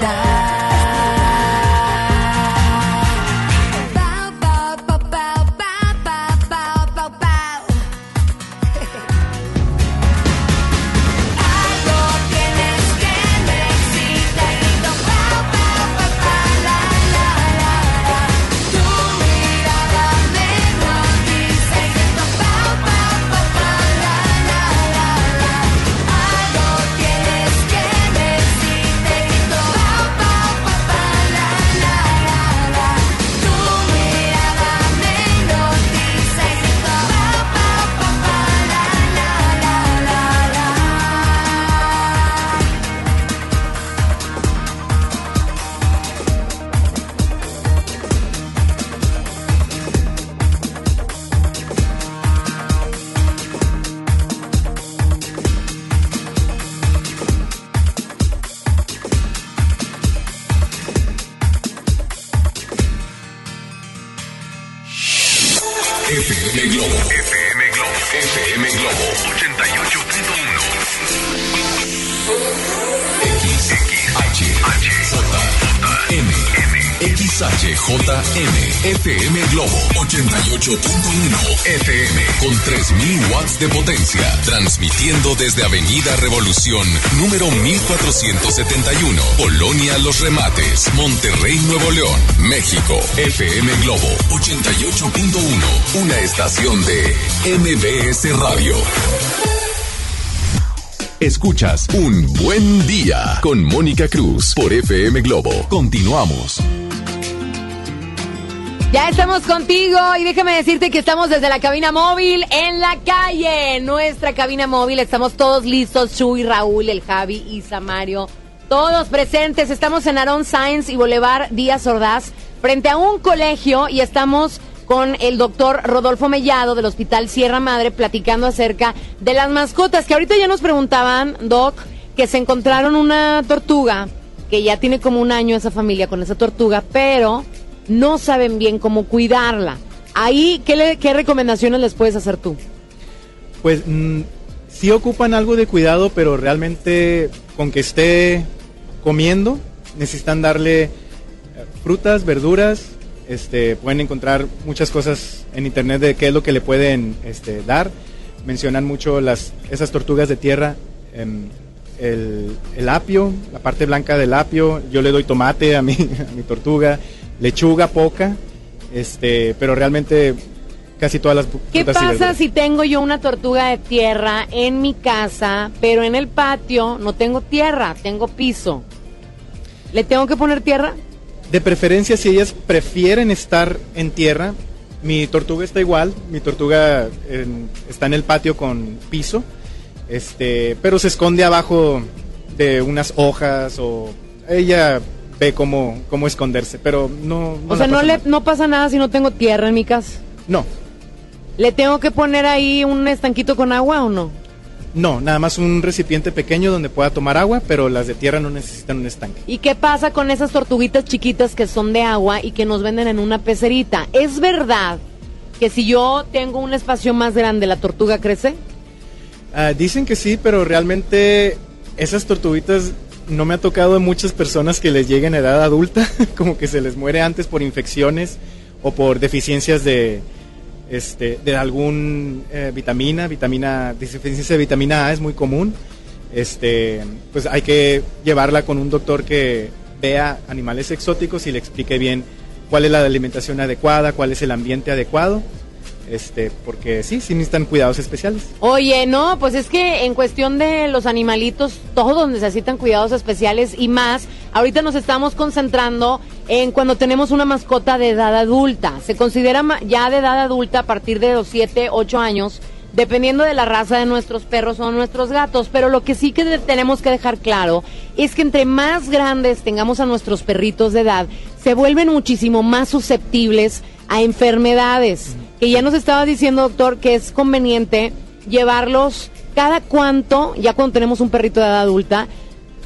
de potencia, transmitiendo desde Avenida Revolución, número 1471, Polonia Los Remates, Monterrey, Nuevo León, México, FM Globo 88.1, una estación de MBS Radio. Escuchas Un Buen Día con Mónica Cruz por FM Globo. Continuamos. Ya estamos contigo y déjame decirte que estamos desde la cabina móvil en la calle. Nuestra cabina móvil, estamos todos listos. Chuy, Raúl, el Javi, Isa, Mario, todos presentes. Estamos en Aaron Science y Boulevard Díaz Ordaz, frente a un colegio y estamos con el doctor Rodolfo Mellado del Hospital Sierra Madre platicando acerca de las mascotas que ahorita ya nos preguntaban, Doc, que se encontraron una tortuga, que ya tiene como un año esa familia con esa tortuga, pero no saben bien cómo cuidarla. Ahí, ¿qué, recomendaciones les puedes hacer tú? Pues mm, sí ocupan algo de cuidado, pero realmente con que esté comiendo, necesitan darle eh, frutas, verduras, este, pueden encontrar muchas cosas en internet de qué es lo que le pueden este, dar. Mencionan mucho las, esas tortugas de tierra, em, el, apio, la parte blanca del apio, yo le doy tomate a mi *laughs* tortuga, lechuga poca, este, pero realmente casi todas las ¿Qué pasa si tengo yo una tortuga de tierra en mi casa, pero en el patio no tengo tierra, tengo piso? ¿Le tengo que poner tierra? De preferencia, si ellas prefieren estar en tierra, mi tortuga está igual, mi tortuga en- está en el patio con piso, este, pero se esconde abajo de unas hojas o ella ve cómo, cómo esconderse, pero no... o sea, no, pasa le, no pasa nada si no tengo tierra en mi casa. No, ¿Le tengo que poner ahí un estanquito con agua o no? no, nada más un recipiente pequeño donde pueda tomar agua, pero las de tierra no necesitan un estanque. ¿Y qué pasa con esas tortuguitas chiquitas que son de agua y que nos venden en una pecerita? ¿Es verdad que si yo tengo un espacio más grande, la tortuga crece? Ah, dicen que sí, pero realmente esas tortuguitas no me ha tocado a muchas personas que les lleguen a edad adulta, *laughs* como que se les muere antes por infecciones o por deficiencias de, este, de algún eh, vitamina, vitamina, deficiencia de vitamina A es muy común. Este, pues hay que llevarla con un doctor que vea animales exóticos y le explique bien cuál es la alimentación adecuada, cuál es el ambiente adecuado, este, porque sí, sí necesitan cuidados especiales. Oye, no, pues es que en cuestión de los animalitos, todos necesitan cuidados especiales y más. Ahorita nos estamos concentrando en cuando tenemos una mascota de edad adulta. Se considera ya de edad adulta a partir de los 7, 8 años, dependiendo de la raza de nuestros perros o nuestros gatos. Pero lo que sí que tenemos que dejar claro es que entre más grandes tengamos a nuestros perritos de edad, se vuelven muchísimo más susceptibles a enfermedades. Que ya nos estaba diciendo, doctor, que es conveniente llevarlos cada cuánto, ya cuando tenemos un perrito de edad adulta,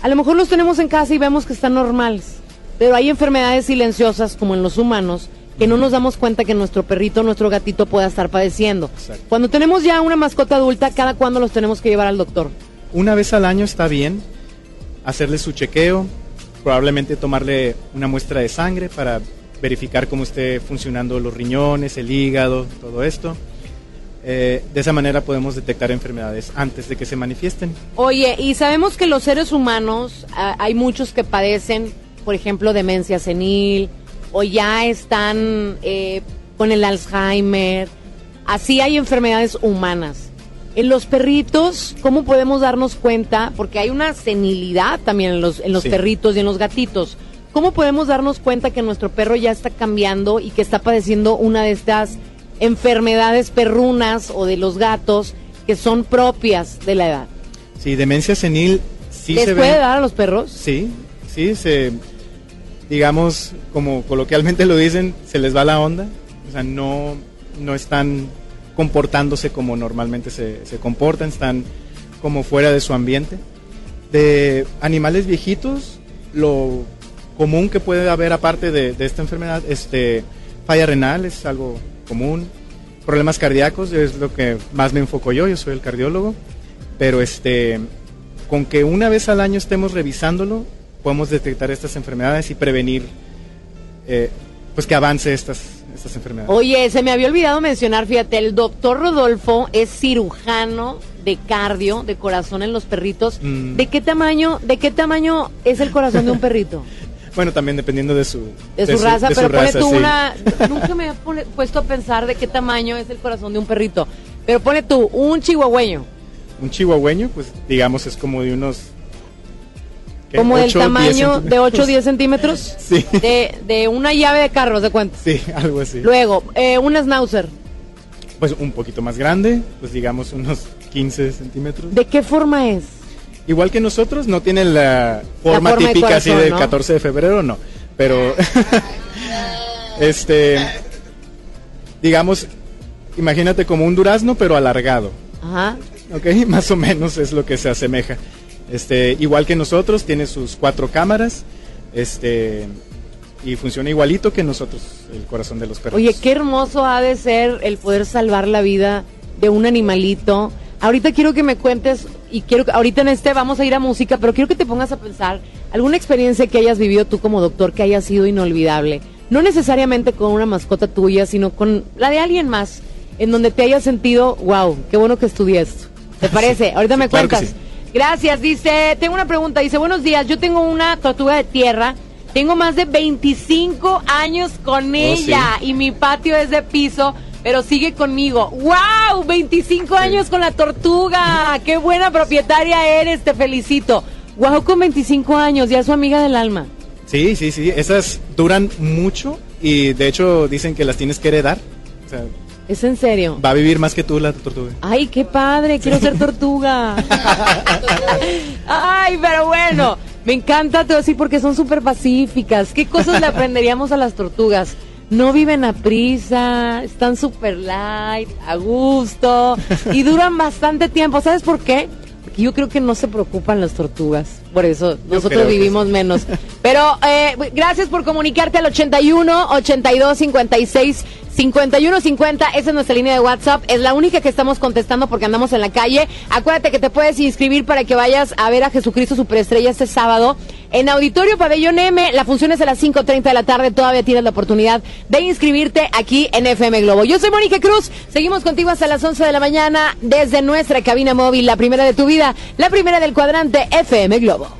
a lo mejor los tenemos en casa y vemos que están normales. Pero hay enfermedades silenciosas, como en los humanos, que no nos damos cuenta que nuestro perrito, nuestro gatito pueda estar padeciendo. Cuando tenemos ya una mascota adulta, cada cuándo los tenemos que llevar al doctor. Una vez al año está bien hacerle su chequeo, probablemente tomarle una muestra de sangre para verificar cómo esté funcionando los riñones, el hígado, todo esto. Eh, de esa manera podemos detectar enfermedades antes de que se manifiesten. Oye, y sabemos que los seres humanos, ah, hay muchos que padecen, por ejemplo, demencia senil, o ya están eh, con el Alzheimer. Así hay enfermedades humanas. En los perritos, ¿cómo podemos darnos cuenta? Porque hay una senilidad también en los, en los Sí. perritos y en los gatitos. ¿Cómo podemos darnos cuenta que nuestro perro ya está cambiando y que está padeciendo una de estas enfermedades perrunas o de los gatos que son propias de la edad? Sí, demencia senil sí ¿Les se puede dar a los perros? Sí, sí, se, digamos, como coloquialmente lo dicen, se les va la onda. O sea, no, no están comportándose como normalmente se, se comportan, están como fuera de su ambiente. De animales viejitos, lo común que puede haber aparte de, de esta enfermedad, este, falla renal es algo común, problemas cardíacos es lo que más me enfoco yo, yo soy el cardiólogo, pero este, con que una vez al año estemos revisándolo, podemos detectar estas enfermedades y prevenir eh, pues que avance estas, estas enfermedades. Oye, se me había olvidado mencionar, fíjate, el doctor Rodolfo es cirujano de cardio, de corazón en los perritos. Mm. ¿De qué tamaño, de qué tamaño es el corazón de un perrito? *laughs* Bueno, también dependiendo de su, De su raza, de su pero pone raza, tú sí. una. *laughs* Nunca me he puesto a pensar de qué tamaño es el corazón de un perrito. Pero pone tú, un chihuahueño. Un chihuahueño, pues digamos es como de unos... Como del 8, 10 tamaño de 8 o centímetros. 10 centímetros. *laughs* Sí. De, de una llave de carro, ¿de cuánto? Sí, *laughs* algo así. Luego, eh, un schnauzer. Pues un poquito más grande, pues digamos unos 15 centímetros. ¿De qué forma es? Igual que nosotros, no tienen la forma, típica así del ¿no? 14 de febrero, no. Pero, *laughs* este, digamos, imagínate como un durazno, pero alargado. Ajá. Ok, *laughs* más o menos es lo que se asemeja. Este, igual que nosotros, tiene sus cuatro cámaras. Este, y funciona igualito que nosotros, el corazón de los perros. Oye, qué hermoso ha de ser el poder salvar la vida de un animalito. Ahorita quiero que me cuentes, y quiero que ahorita en este vamos a ir a música, pero quiero que te pongas a pensar alguna experiencia que hayas vivido tú como doctor que haya sido inolvidable. No necesariamente con una mascota tuya, sino con la de alguien más, en donde te hayas sentido, wow, qué bueno que estudié esto. ¿Te parece? ahorita me claro cuentas. sí. Gracias, dice, tengo una pregunta, dice, buenos días, yo tengo una tortuga de tierra, tengo más de 25 años con ella y mi patio es de piso, pero sigue conmigo. ¡Wow! 25 años con la tortuga, qué buena propietaria eres, te felicito. ¡Wow! Con 25 años, ya es su amiga del alma. Sí, sí, sí, esas duran mucho y de hecho dicen que las tienes que heredar. O sea, ¿Es en serio? va a vivir más que tú la tortuga. Ay, qué padre, quiero ser tortuga. Ay, pero bueno, me encanta todo así porque son súper pacíficas. ¿Qué cosas le aprenderíamos a las tortugas? No viven a prisa, están súper light, a gusto y *laughs* duran bastante tiempo. ¿Sabes por qué? Porque yo creo que no se preocupan las tortugas. Por eso nosotros vivimos menos. Pero eh, gracias por comunicarte al 81 82 56 51 50. Esa es nuestra línea de WhatsApp. Es la única que estamos contestando porque andamos en la calle. Acuérdate que te puedes inscribir para que vayas a ver a Jesucristo Superestrella este sábado en Auditorio Pabellón M. La función es a las 5.30 de la tarde. Todavía tienes la oportunidad de inscribirte aquí en FM Globo. Yo soy Mónica Cruz. Seguimos contigo hasta las 11 de la mañana desde nuestra cabina móvil, la primera de tu vida, la primera del cuadrante FM Globo.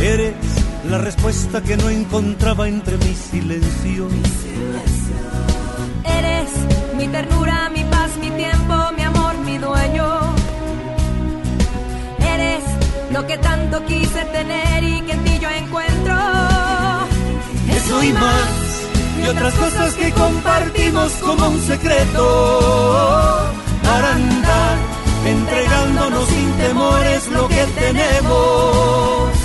Eres la respuesta que no encontraba entre mi silencio. Eres mi ternura, mi paz, mi tiempo, mi amor, mi dueño. Eres lo que tanto quise tener y que en ti yo encuentro. Eso y más, y otras cosas que compartimos como un secreto. Para andar entregándonos sin temores lo que tenemos.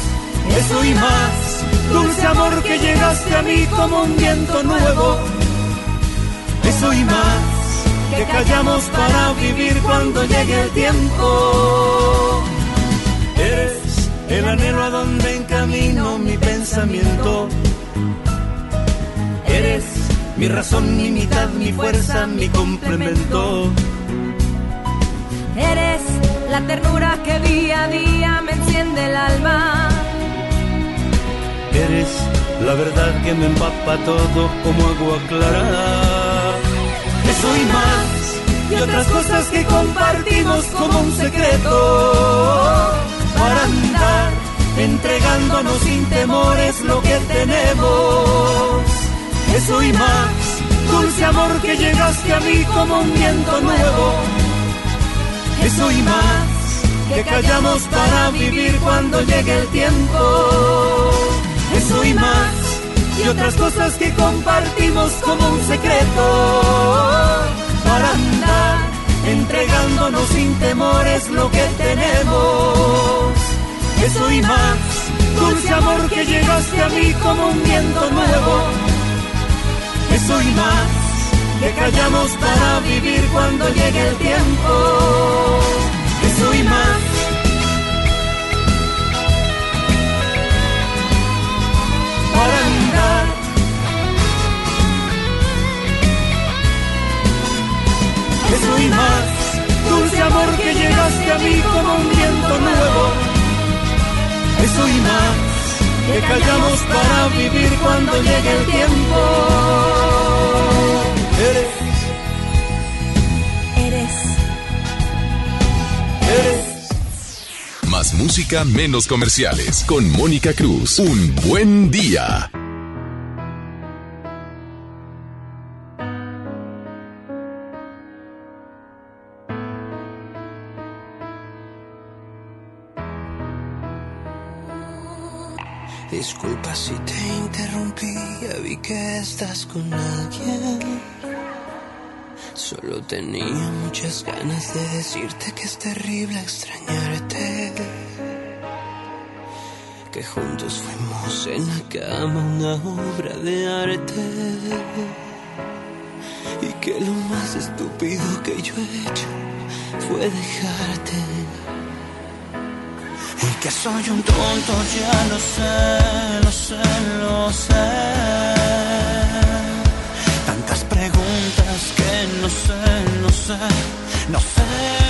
Eso y más, dulce amor que llegaste a mí como un viento nuevo. Eso y más, que callamos para vivir cuando llegue el tiempo. Eres el anhelo a donde encamino mi pensamiento. Eres mi razón, mi mitad, mi fuerza, mi complemento. Eres la ternura que día a día me enciende el alma. Eres la verdad que me empapa todo como agua clara. Eso y más, y otras cosas que compartimos como un secreto. Para andar entregándonos sin temores lo que tenemos. Eso y más, dulce amor que llegaste a mí como un viento nuevo. Eso y más, que callamos para vivir cuando llegue el tiempo. Eso y más, y otras cosas que compartimos como un secreto. Para andar entregándonos sin temores lo que tenemos. Eso y más, dulce amor que llegaste a mí como un viento nuevo. Eso y más, que callamos para vivir cuando llegue el tiempo. Eso y más. Eso y más, dulce amor que llegaste a mí como un viento nuevo. Eso y más, que callamos para vivir cuando llegue el tiempo. Eres, Eres eres. Más música, menos comerciales. Con Mónica Cruz. Un buen día. Ya vi que estás con alguien. Solo tenía muchas ganas de decirte que es terrible extrañarte. Que juntos fuimos en la cama una obra de arte. Y que lo más estúpido que yo he hecho fue dejarte. Y que soy un tonto, ya lo sé, lo sé, lo sé. Tantas preguntas que no sé, no sé, no sé.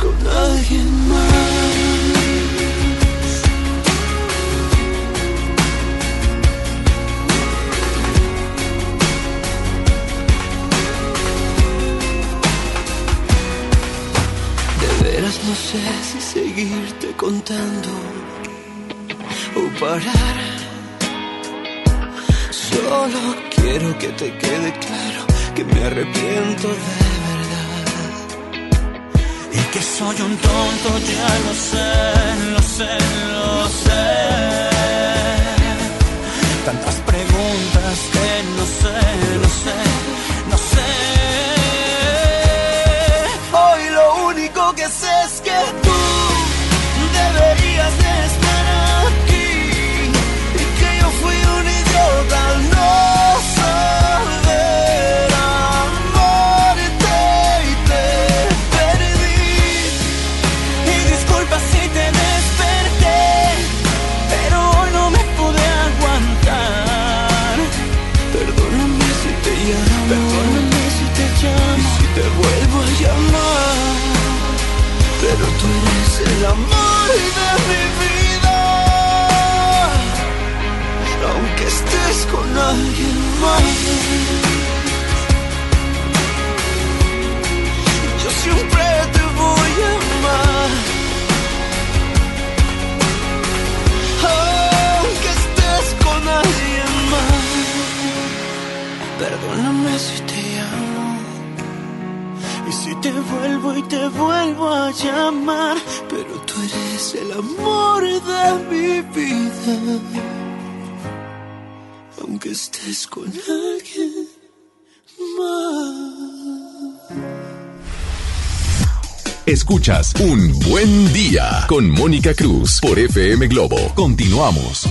Con alguien más. De veras no sé si seguirte contando o parar. Solo quiero que te quede claro que me arrepiento de. Y que soy un tonto, ya lo sé, lo sé, lo sé. Perdóname si te llamo. Y si te vuelvo y te vuelvo a llamar. Pero tú eres el amor de mi vida. Aunque estés con alguien más. Escuchas Un Buen Día con Mónica Cruz por FM Globo. Continuamos.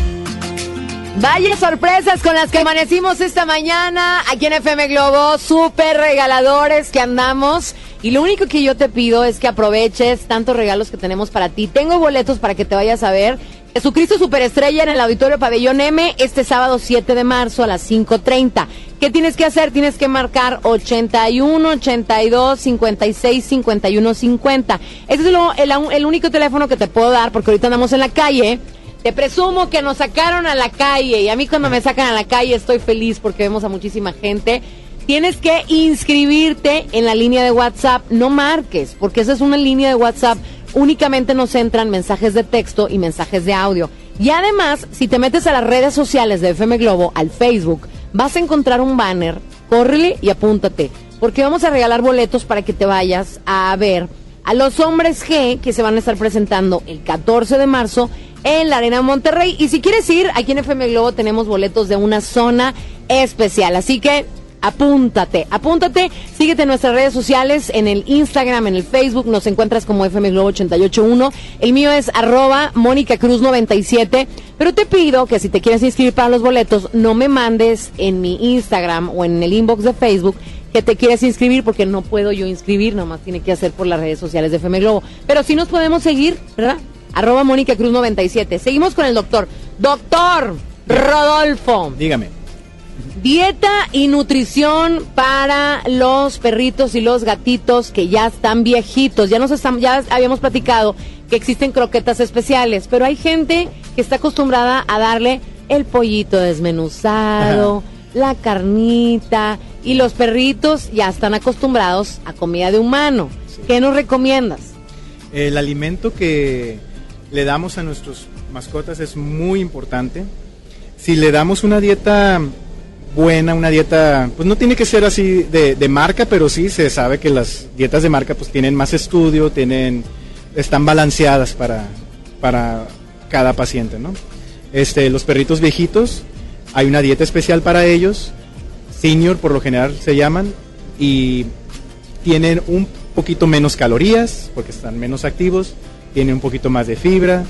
Vaya sorpresas con las que amanecimos esta mañana aquí en FM Globo, súper regaladores que andamos. Y lo único que yo te pido es que aproveches tantos regalos que tenemos para ti. Tengo boletos para que te vayas a ver. Jesucristo Superestrella en el Auditorio Pabellón M este sábado 7 de marzo a las 5.30. ¿Qué tienes que hacer? Tienes que marcar 81, 82, 56, 51, 50. Ese es el único teléfono que te puedo dar porque ahorita andamos en la calle. Te presumo que nos sacaron a la calle y a mí cuando me sacan a la calle estoy feliz porque vemos a muchísima gente. Tienes que inscribirte en la línea de WhatsApp, no marques, porque esa es una línea de WhatsApp. Únicamente nos entran mensajes de texto y mensajes de audio. Y además, si te metes a las redes sociales de FM Globo, al Facebook, vas a encontrar un banner. Córrele y apúntate, porque vamos a regalar boletos para que te vayas a ver a los hombres G que se van a estar presentando el 14 de marzo en la Arena Monterrey. Y si quieres ir, aquí en FM Globo tenemos boletos de una zona especial. Así que Apúntate, apúntate, síguete en nuestras redes sociales, en el Instagram, en el Facebook, nos encuentras como FM Globo 881. El mío es arroba Mónica Cruz 97. Pero te pido que si te quieres inscribir para los boletos, no me mandes en mi Instagram o en el inbox de Facebook que te quieres inscribir porque no puedo yo inscribir, nomás tiene que hacer por las redes sociales de FM Globo. Pero sí nos podemos seguir, ¿verdad? Arroba Mónica Cruz 97. Seguimos con el doctor. Doctor Rodolfo. Dígame. Dieta y nutrición para los perritos y los gatitos que ya están viejitos. Ya nos estamos, ya habíamos platicado que existen croquetas especiales, pero hay gente que está acostumbrada a darle el pollito desmenuzado, la carnita y los perritos ya están acostumbrados a comida de humano. ¿Qué nos recomiendas? El alimento que le damos a nuestros mascotas es muy importante. Si le damos una dieta buena, una dieta, pues no tiene que ser así de, de, marca, pero sí se sabe que las dietas de marca pues tienen más estudio, tienen, están balanceadas para, para cada paciente, ¿no? Este, los perritos viejitos, hay una dieta especial para ellos, senior por lo general se llaman, y tienen un poquito menos calorías, porque están menos activos, tienen un poquito más de fibra,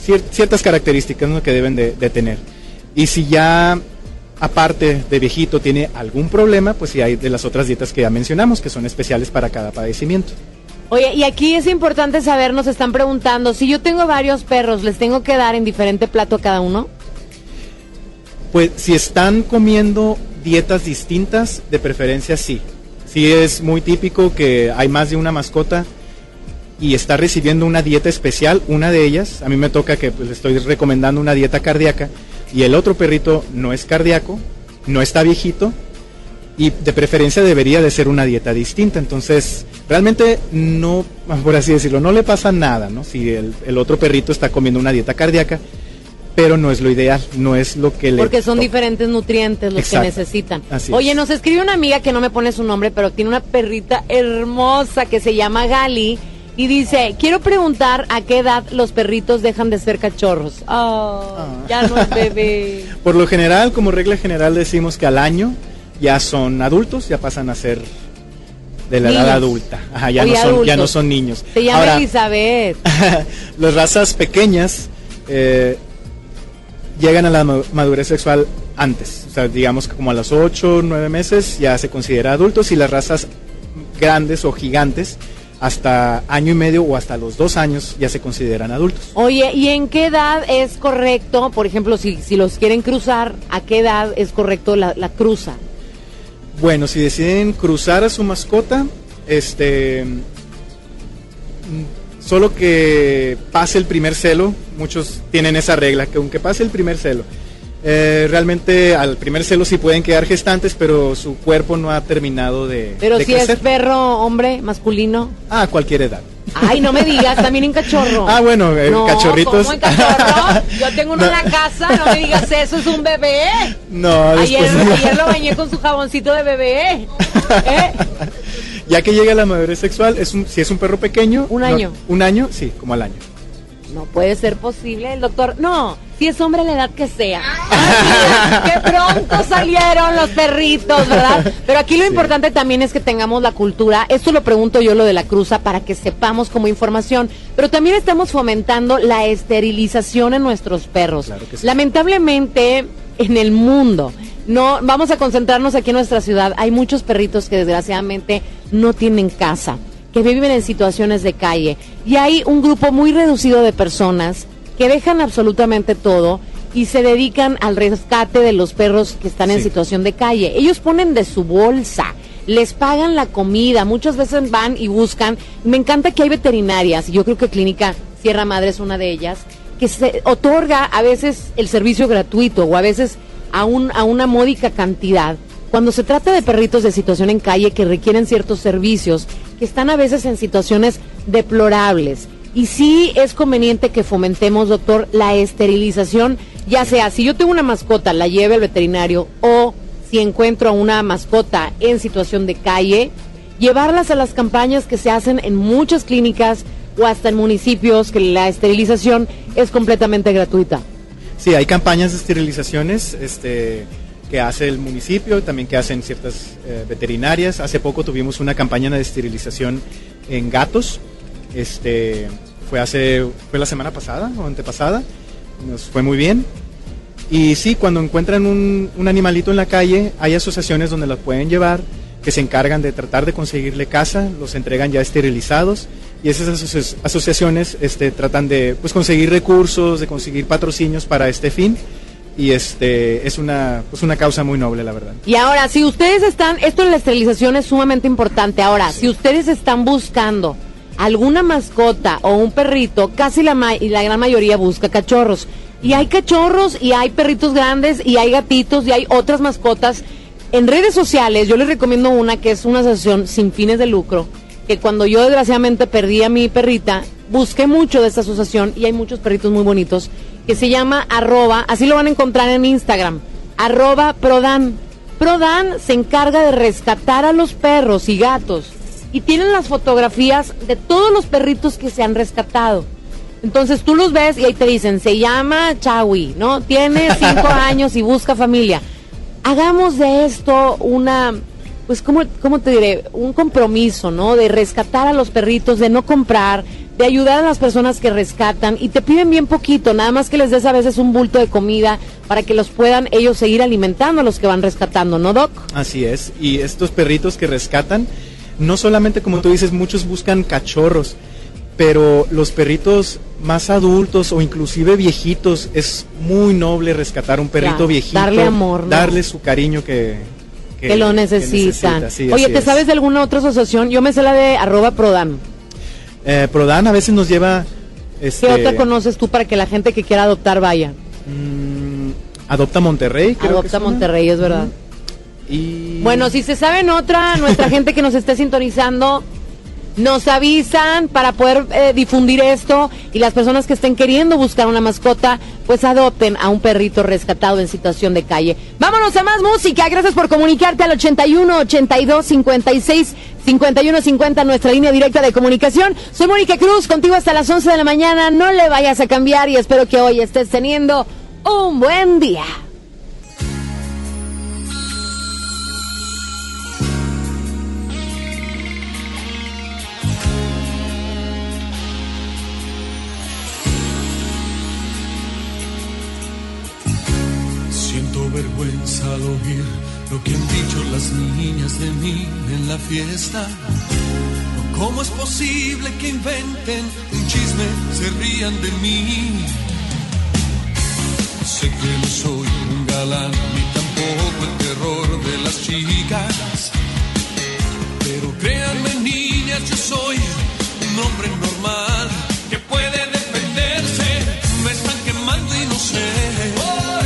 cier ciertas características ¿no? que deben de, de tener. Y si ya aparte de viejito tiene algún problema, pues sí hay de las otras dietas que ya mencionamos, que son especiales para cada padecimiento. Oye, y aquí es importante saber, nos están preguntando, si yo tengo varios perros, ¿les tengo que dar en diferente plato a cada uno? Pues si están comiendo dietas distintas, de preferencia sí. Sí es muy típico que hay más de una mascota y está recibiendo una dieta especial, una de ellas, a mí me toca que pues, le estoy recomendando una dieta cardíaca, y el otro perrito no es cardíaco, no está viejito y de preferencia debería de ser una dieta distinta. Entonces, realmente no, por así decirlo, no le pasa nada, ¿no? Si el, el otro perrito está comiendo una dieta cardíaca, pero no es lo ideal, no es lo que le... Porque son diferentes nutrientes los Exacto. que necesitan. Así Oye, es. nos escribe una amiga que no me pone su nombre, pero tiene una perrita hermosa que se llama Gali. Y dice, quiero preguntar a qué edad los perritos dejan de ser cachorros. Oh, ya no es bebé. *laughs* Por lo general, como regla general, decimos que al año ya son adultos, ya pasan a ser de la edad adulta. Ajá, ya, no son, ya no son niños. Se llama Ahora, Elizabeth. *laughs* las razas pequeñas eh, llegan a la ma- madurez sexual antes. O sea, digamos que como a los 8 9 meses ya se considera adultos y las razas grandes o gigantes hasta año y medio o hasta los dos años ya se consideran adultos. Oye, ¿y en qué edad es correcto, por ejemplo, si, si los quieren cruzar, a qué edad es correcto la, la cruza? Bueno, si deciden cruzar a su mascota, este mm, solo que pase el primer celo, muchos tienen esa regla, que aunque pase el primer celo, eh, realmente al primer celo sí pueden quedar gestantes, pero su cuerpo no ha terminado de, Pero de si crecer. es perro, hombre, masculino. a cualquier edad. Ay, no me digas, también en cachorro. Ah, bueno, eh, no, cachorritos. ¿cómo en cachorro? Yo tengo uno en *laughs* la casa, no me digas eso, es un bebé. No, Ayer, después ayer lo bañé con su jaboncito de bebé. *laughs* ¿Eh? ya que llega la madurez sexual, es un, si es un perro pequeño, Un no- año. un año, sí, como al año. No puede ser posible, el doctor. No, si es hombre la edad que sea. Ay, que pronto salieron los perritos, ¿verdad? Pero aquí lo importante también es que tengamos la cultura. Esto lo pregunto yo, lo de la cruza, para que sepamos como información. Pero también estamos fomentando la esterilización en nuestros perros. Lamentablemente, en el mundo, no vamos a concentrarnos aquí en nuestra ciudad. Hay muchos perritos que desgraciadamente no tienen casa que viven en situaciones de calle. Y hay un grupo muy reducido de personas que dejan absolutamente todo y se dedican al rescate de los perros que están en situación de calle. Ellos ponen de su bolsa, les pagan la comida, muchas veces van y buscan. Me encanta que hay veterinarias, y yo creo que Clínica Sierra Madre es una de ellas, que se otorga a veces el servicio gratuito o a veces a, un, a una módica cantidad. Cuando se trata de perritos de situación en calle que requieren ciertos servicios, que están a veces en situaciones deplorables. Y sí es conveniente que fomentemos, doctor, la esterilización, ya sea si yo tengo una mascota, la lleve al veterinario o si encuentro a una mascota en situación de calle, llevarlas a las campañas que se hacen en muchas clínicas o hasta en municipios, que la esterilización es completamente gratuita. Sí, hay campañas de esterilizaciones, este, que hace el municipio, también que hacen ciertas eh, veterinarias. Hace poco tuvimos una campaña de esterilización en gatos. Este fue hace fue la semana pasada o antepasada. Nos fue muy bien. Y sí, cuando encuentran un, un animalito en la calle, hay asociaciones donde los pueden llevar que se encargan de tratar de conseguirle casa, los entregan ya esterilizados y esas asoci- asociaciones este, tratan de pues, conseguir recursos, de conseguir patrocinios para este fin y este es una pues una causa muy noble la verdad. Y ahora, si ustedes están, esto de la esterilización es sumamente importante. Ahora, si ustedes están buscando alguna mascota o un perrito, casi la, ma- y la gran mayoría busca cachorros. Y hay cachorros y hay perritos grandes y hay gatitos y hay otras mascotas. En redes sociales yo les recomiendo una que es una asociación sin fines de lucro, que cuando yo desgraciadamente perdí a mi perrita, busqué mucho de esta asociación y hay muchos perritos muy bonitos, que se llama arroba, así lo van a encontrar en Instagram, arroba prodan. Prodan se encarga de rescatar a los perros y gatos y tienen las fotografías de todos los perritos que se han rescatado. Entonces tú los ves y ahí te dicen, se llama Chawi, ¿no? Tiene cinco *laughs* años y busca familia. Hagamos de esto una, pues, ¿cómo, ¿cómo te diré? Un compromiso, ¿no? De rescatar a los perritos, de no comprar, de ayudar a las personas que rescatan y te piden bien poquito, nada más que les des a veces un bulto de comida para que los puedan ellos seguir alimentando a los que van rescatando, ¿no, Doc? Así es, y estos perritos que rescatan, no solamente como tú dices, muchos buscan cachorros, pero los perritos más adultos o inclusive viejitos, es muy noble rescatar un perrito viejito. darle amor, ¿no? Darle su cariño que, Que, lo necesitan. necesita, sí, Oye, ¿te es. sabes de alguna otra asociación? Yo me sé la de arroba Prodan. Eh, Prodan a veces nos lleva... Este, ¿Qué otra conoces tú para que la gente que quiera adoptar vaya? mm, Adopta Monterrey, creo que Adopta. Monterrey, es verdad. Y... Bueno, si se saben otra, nuestra *laughs* gente que nos esté sintonizando, nos avisan para poder eh, difundir esto y las personas que estén queriendo buscar una mascota, pues adopten a un perrito rescatado en situación de calle. Vámonos a más música. Gracias por comunicarte al 81 82 56 51 50, nuestra línea directa de comunicación. Soy Mónica Cruz, contigo hasta las 11 de la mañana. No le vayas a cambiar y espero que hoy estés teniendo un buen día. Vergüenza al oír lo que han dicho las niñas de mí en la fiesta. ¿Cómo es posible que inventen un chisme, se rían de mí? Sé que no soy un galán ni tampoco el terror de las chicas. Pero créanme niñas, yo soy un hombre normal que puede defenderse. Me están quemando y no sé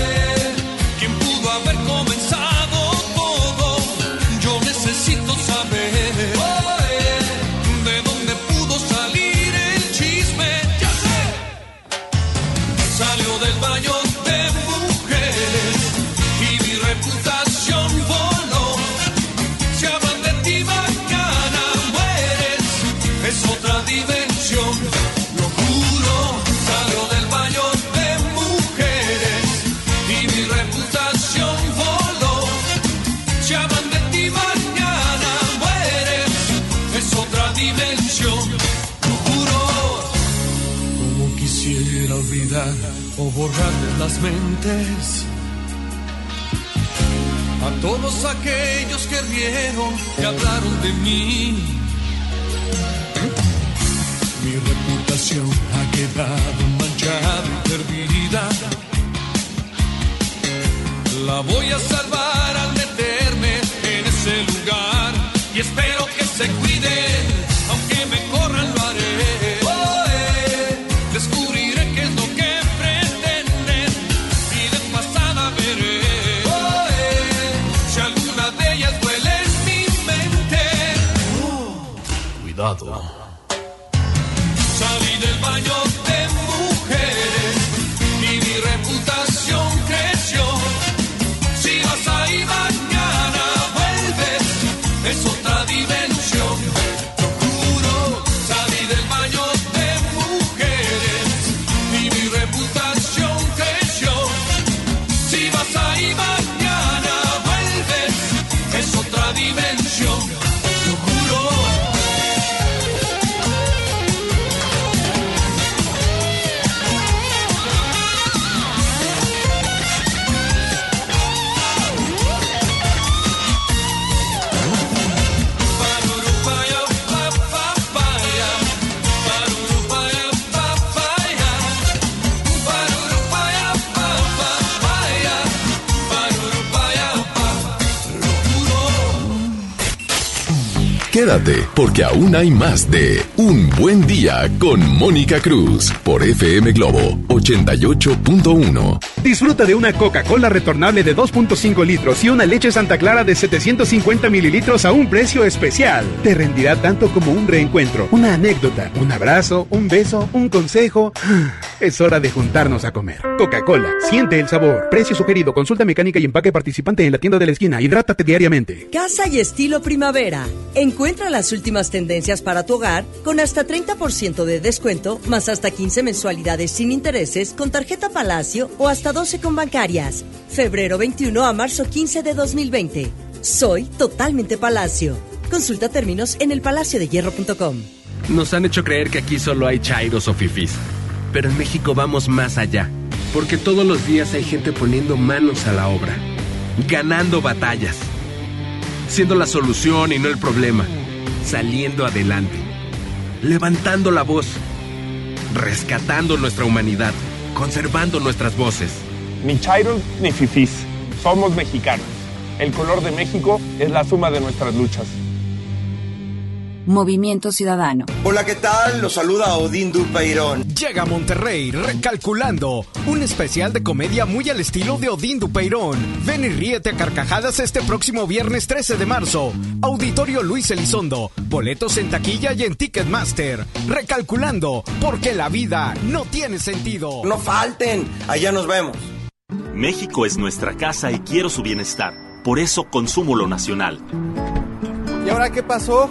porque aún hay más de Un Buen Día con Mónica Cruz por FM Globo 88.1. Disfruta de una Coca-Cola retornable de 2.5 litros y una leche Santa Clara de 750 mililitros a un precio especial. Te rendirá tanto como un reencuentro, una anécdota, un abrazo, un beso, un consejo. Es hora de juntarnos a comer. Coca-Cola, siente el sabor. Precio sugerido, consulta mecánica y empaque participante en la tienda de la esquina. Hidrátate diariamente. Casa y estilo primavera. Encuentra las últimas tendencias para tu hogar con hasta 30% de descuento, más hasta 15 mensualidades sin intereses con tarjeta Palacio o hasta 12 con bancarias. Febrero 21 a marzo 15 de 2020. Soy totalmente Palacio. Consulta términos en elpalaciodehierro.com. Nos han hecho creer que aquí solo hay chairos o fifis. Pero en México vamos más allá. Porque todos los días hay gente poniendo manos a la obra. Ganando batallas. Siendo la solución y no el problema. Saliendo adelante. Levantando la voz. Rescatando nuestra humanidad. Conservando nuestras voces. Ni chairos ni fifís. Somos mexicanos. El color de México es la suma de nuestras luchas. Movimiento Ciudadano. Hola, ¿qué tal? Los saluda Odín Dupeirón. Llega a Monterrey Recalculando, un especial de comedia muy al estilo de Odín Dupeirón. Ven y ríete a carcajadas este próximo viernes 13 de marzo. Auditorio Luis Elizondo. Boletos en taquilla y en Ticketmaster. Recalculando, porque la vida no tiene sentido. No falten, allá nos vemos. México es nuestra casa y quiero su bienestar. Por eso consumo lo nacional. ¿Y ahora qué pasó?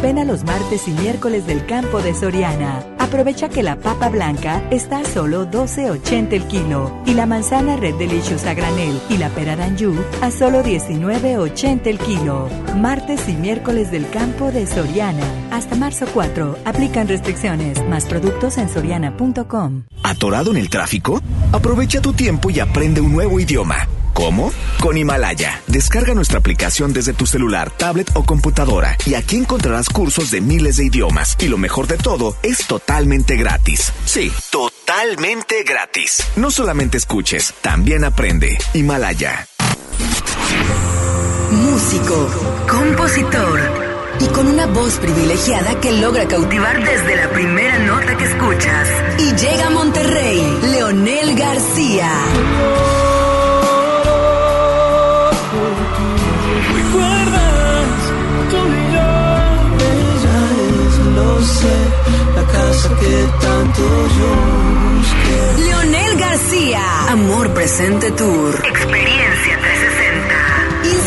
Ven a los martes y miércoles del campo de Soriana. Aprovecha que la papa blanca está a solo 12.80 el kilo y la manzana Red Delicious a granel y la pera d'Anjou a solo 19.80 el kilo. Martes y miércoles del campo de Soriana. Hasta marzo 4. Aplican restricciones. Más productos en soriana.com. ¿Atorado en el tráfico? Aprovecha tu tiempo y aprende un nuevo idioma. ¿Cómo? Con Himalaya. Descarga nuestra aplicación desde tu celular, tablet o computadora y aquí encontrarás cursos de miles de idiomas. Y lo mejor de todo, es totalmente gratis. Sí, totalmente gratis. No solamente escuches, también aprende. Himalaya. Músico, compositor y con una voz privilegiada que logra cautivar desde la primera nota que escuchas. Y llega a Monterrey, Leonel García. la casa que tanto yo. Leonel García, Amor Presente Tour. Experiencia 360.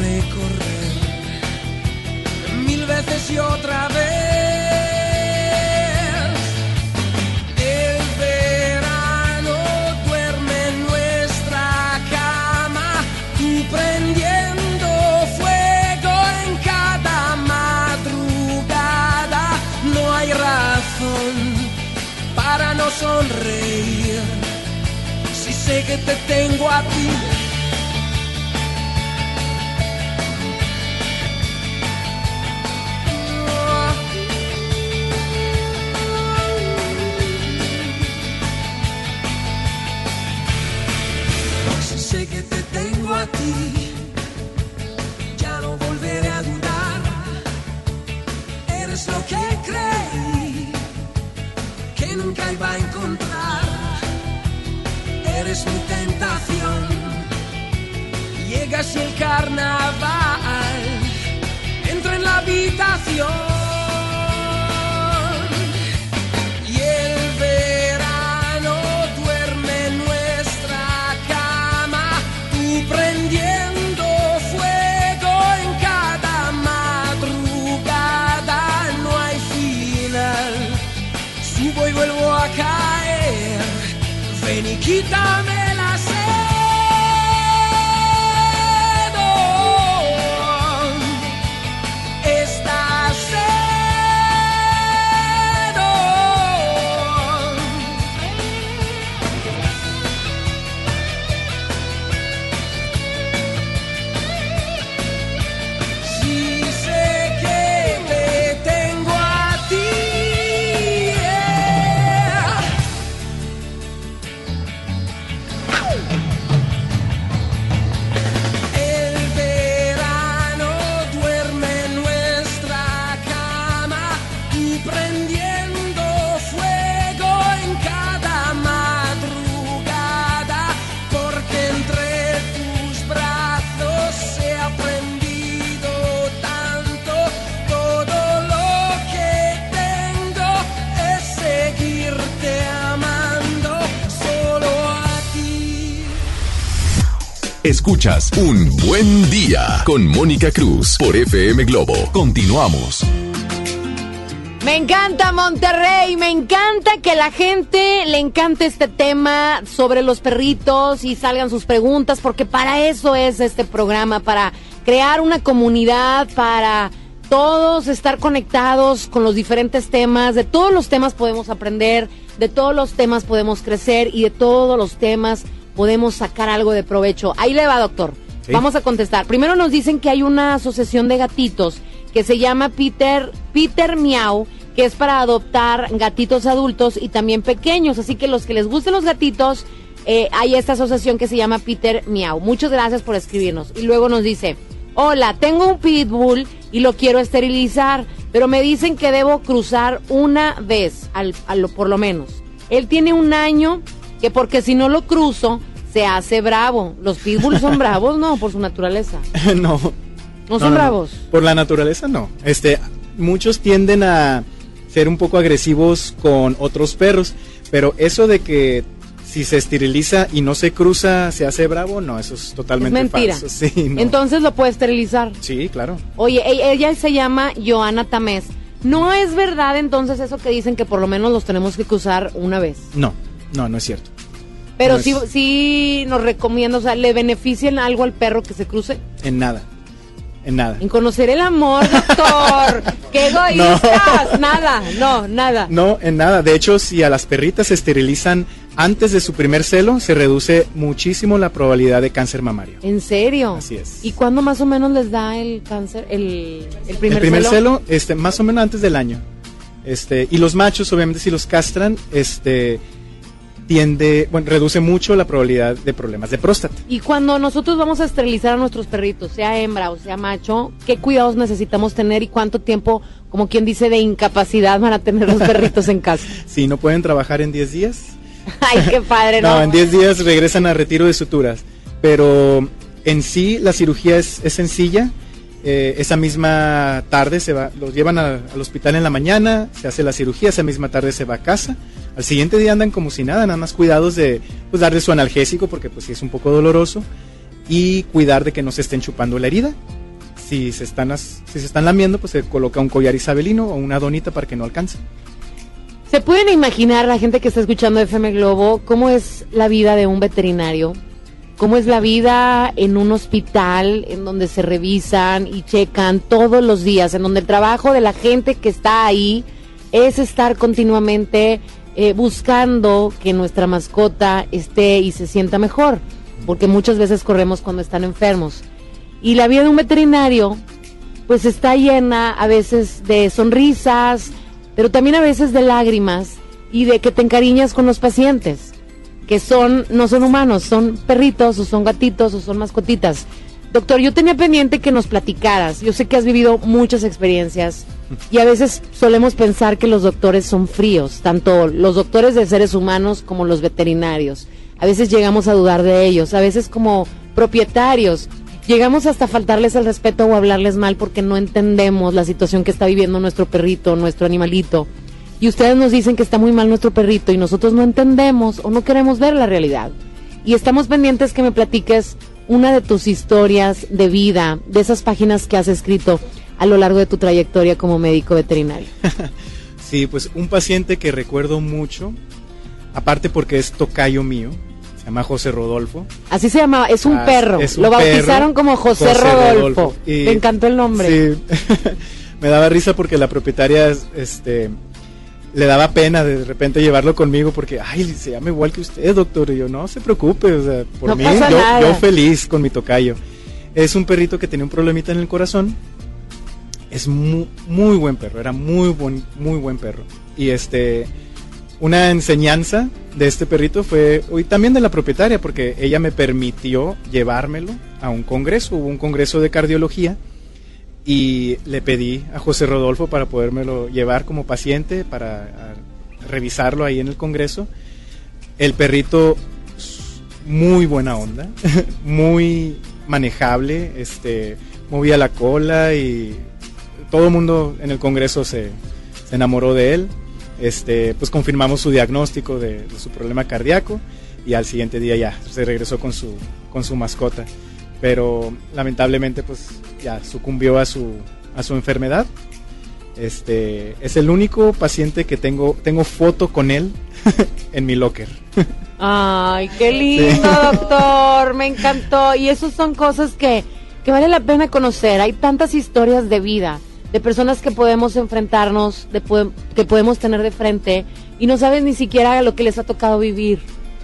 recorrer mil veces y otra vez. El verano duerme en nuestra cama, tú prendiendo fuego en cada madrugada. No hay razón para no sonreír si sé que te tengo a Y el carnaval entro en la habitación. Y el verano duerme en nuestra cama, tú prendiendo fuego en cada madrugada. No hay final, subo y vuelvo a caer. Ven y quítame Escuchas Un Buen Día con Mónica Cruz por FM Globo. Continuamos. Me encanta Monterrey, me encanta que la gente le encante este tema sobre los perritos y salgan sus preguntas, porque para eso es este programa, para crear una comunidad, para todos estar conectados con los diferentes temas, de todos los temas podemos aprender, de todos los temas podemos crecer y de todos los temas podemos sacar algo de provecho. Ahí le va, doctor. Sí. Vamos a contestar. Primero nos dicen que hay una asociación de gatitos que se llama Peter, Peter Miau, que es para adoptar gatitos adultos y también pequeños. Así que los que les gusten los gatitos, eh, hay esta asociación que se llama Peter Miau. Muchas gracias por escribirnos. Y luego nos dice, hola, tengo un pitbull y lo quiero esterilizar, pero me dicen que debo cruzar una vez, al, a lo- por lo menos. Él tiene un año que porque si no lo cruzo, se hace bravo. Los pitbulls son *laughs* bravos, ¿no? Por su naturaleza. *laughs* no. ¿No son bravos? Por la naturaleza no. Este, muchos tienden a ser un poco agresivos con otros perros, pero eso de que si se esteriliza y no se cruza se hace bravo, no, eso es Es totalmente mentira. falso. *laughs* Sí. Entonces lo puede esterilizar. sí, claro. Oye, e- ella se llama Joana Tamés. ¿No es verdad entonces eso que dicen que por lo menos los tenemos que cruzar una vez? No, no, no es cierto. Pero No sí, es- sí nos recomienda, o sea, ¿le benefician algo al perro que se cruce? En nada. En nada. En conocer el amor, *laughs* doctor. ¡Qué egoístas! Nada, no, nada. No, en nada. De hecho, si a las perritas se esterilizan antes de su primer celo, se reduce muchísimo la probabilidad de cáncer mamario. ¿En serio? Así es. ¿Y cuándo más o menos les da el cáncer, el, el primer, el primer celo? celo, este, más o menos antes del año. Este, y los machos, obviamente, si los castran, este, tiende, bueno, reduce mucho la probabilidad de problemas de próstata. Y cuando nosotros vamos a esterilizar a nuestros perritos, sea hembra o sea macho, ¿qué cuidados necesitamos tener y cuánto tiempo, como quien dice, de incapacidad van a tener los perritos en casa? *laughs* Si no pueden trabajar en 10 días, *laughs* Ay, qué padre, *laughs* ¿no? no, en 10 días regresan a retiro de suturas. Pero en sí la cirugía es, es sencilla Eh, esa misma tarde se va, los llevan a- al hospital en la mañana, se hace la cirugía, esa misma tarde se va a casa. Al siguiente día andan como si nada, nada más cuidados de pues, darle su analgésico porque pues sí es un poco doloroso y cuidar de que no se estén chupando la herida. Si se están si se están lamiendo, pues se coloca un collar isabelino o una donita para que no alcance. ¿Se pueden imaginar la gente que está escuchando FM Globo cómo es la vida de un veterinario? ¿Cómo es la vida en un hospital en donde se revisan y checan todos los días? En donde el trabajo de la gente que está ahí es estar continuamente eh, buscando que nuestra mascota esté y se sienta mejor. Porque muchas veces corremos cuando están enfermos. Y la vida de un veterinario pues está llena a veces de sonrisas, pero también a veces de lágrimas y de que te encariñas con los pacientes, que son no son humanos, son perritos o son gatitos o son mascotitas. Doctor, yo tenía pendiente que nos platicaras. Yo sé que has vivido muchas experiencias y a veces solemos pensar que los doctores son fríos, tanto los doctores de seres humanos como los veterinarios. A veces llegamos a dudar de ellos, a veces como propietarios llegamos hasta faltarles el respeto o hablarles mal porque no entendemos la situación que está viviendo nuestro perrito, nuestro animalito. Y ustedes nos dicen que está muy mal nuestro perrito y nosotros no entendemos o no queremos ver la realidad. Y estamos pendientes que me platiques una de tus historias de vida, de esas páginas que has escrito a lo largo de tu trayectoria como médico veterinario. *laughs* Sí, pues un paciente que recuerdo mucho, aparte porque es tocayo mío, se llama José Rodolfo. Así se llamaba, es un Ah, perro. es un lo bautizaron perro, como José, José Rodolfo. Rodolfo. Y- Me encantó el nombre. Sí. *laughs* me daba risa porque la propietaria este le daba pena de repente llevarlo conmigo porque ay se llama igual que usted doctor y yo no se preocupe o sea por No mí yo, yo feliz con mi tocayo es un perrito que tenía un problemita en el corazón. Es muy, muy buen perro era muy buen muy buen perro. Y este una enseñanza de este perrito fue y también de la propietaria porque ella me permitió llevármelo a un congreso. Hubo un congreso de cardiología y le pedí a José Rodolfo para podérmelo llevar como paciente para revisarlo ahí en el congreso. El perrito muy buena onda, *laughs* muy manejable, este movía la cola y todo el mundo en el congreso se, se enamoró de él. Este, pues confirmamos su diagnóstico de, de su problema cardíaco y al siguiente día ya se regresó con su con su mascota pero lamentablemente pues ya sucumbió a su a su enfermedad este es el único paciente que tengo tengo foto con él *laughs* en mi locker Ay, qué lindo, Sí. doctor. Me encantó. Y esas son cosas que, que vale la pena conocer. Hay tantas historias de vida, de personas que podemos enfrentarnos, de po- que podemos tener de frente y no saben ni siquiera lo que les ha tocado vivir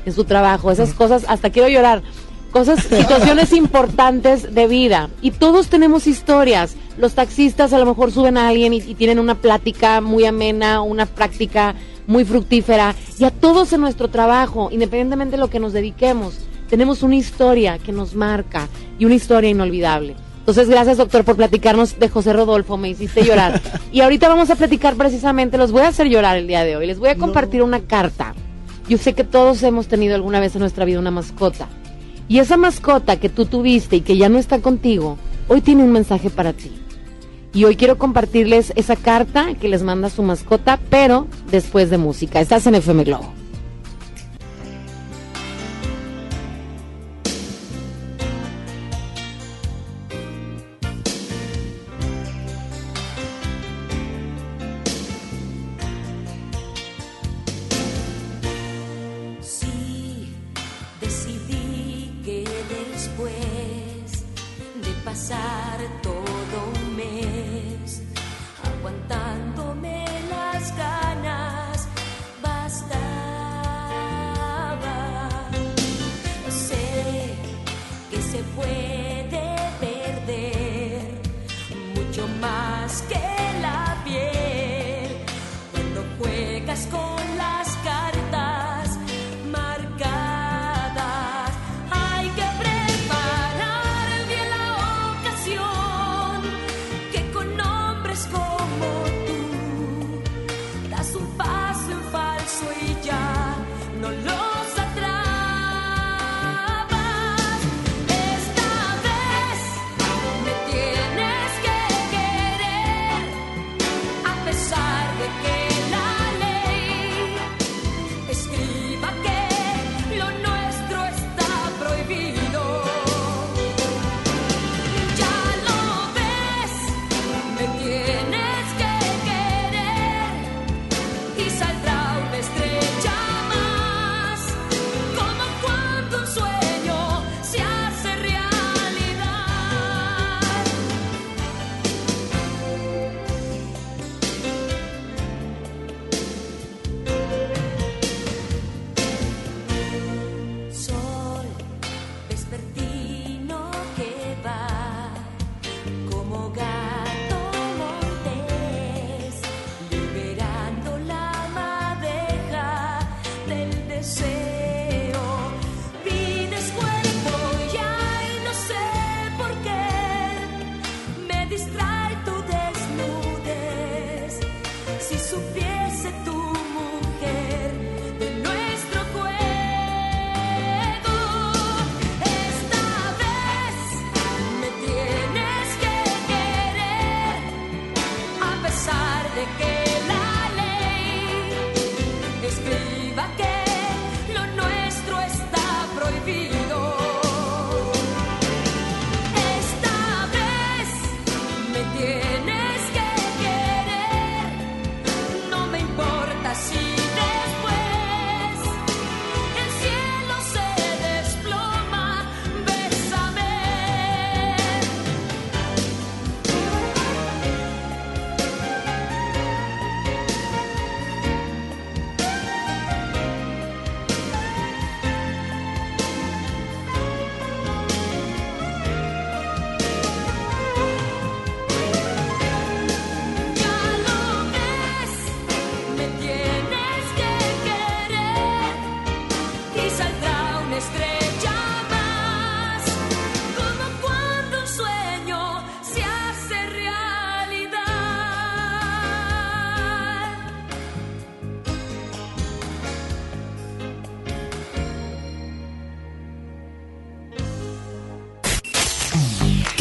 en su trabajo. Esas cosas, hasta quiero llorar. Cosas, *laughs* situaciones importantes de vida. Y todos tenemos historias. Los taxistas a lo mejor suben a alguien y, y tienen una plática muy amena, una práctica muy fructífera. Y a todos en nuestro trabajo, independientemente de lo que nos dediquemos, tenemos una historia que nos marca y una historia inolvidable. Entonces, gracias doctor por platicarnos de José Rodolfo, me hiciste llorar. *laughs* Y ahorita vamos a platicar precisamente, los voy a hacer llorar el día de hoy. Les voy a compartir una carta. Yo sé que todos hemos tenido alguna vez en nuestra vida una mascota. Y esa mascota que tú tuviste y que ya no está contigo, hoy tiene un mensaje para ti. Y hoy quiero compartirles esa carta que les manda su mascota, pero después de música. Estás en FM Globo.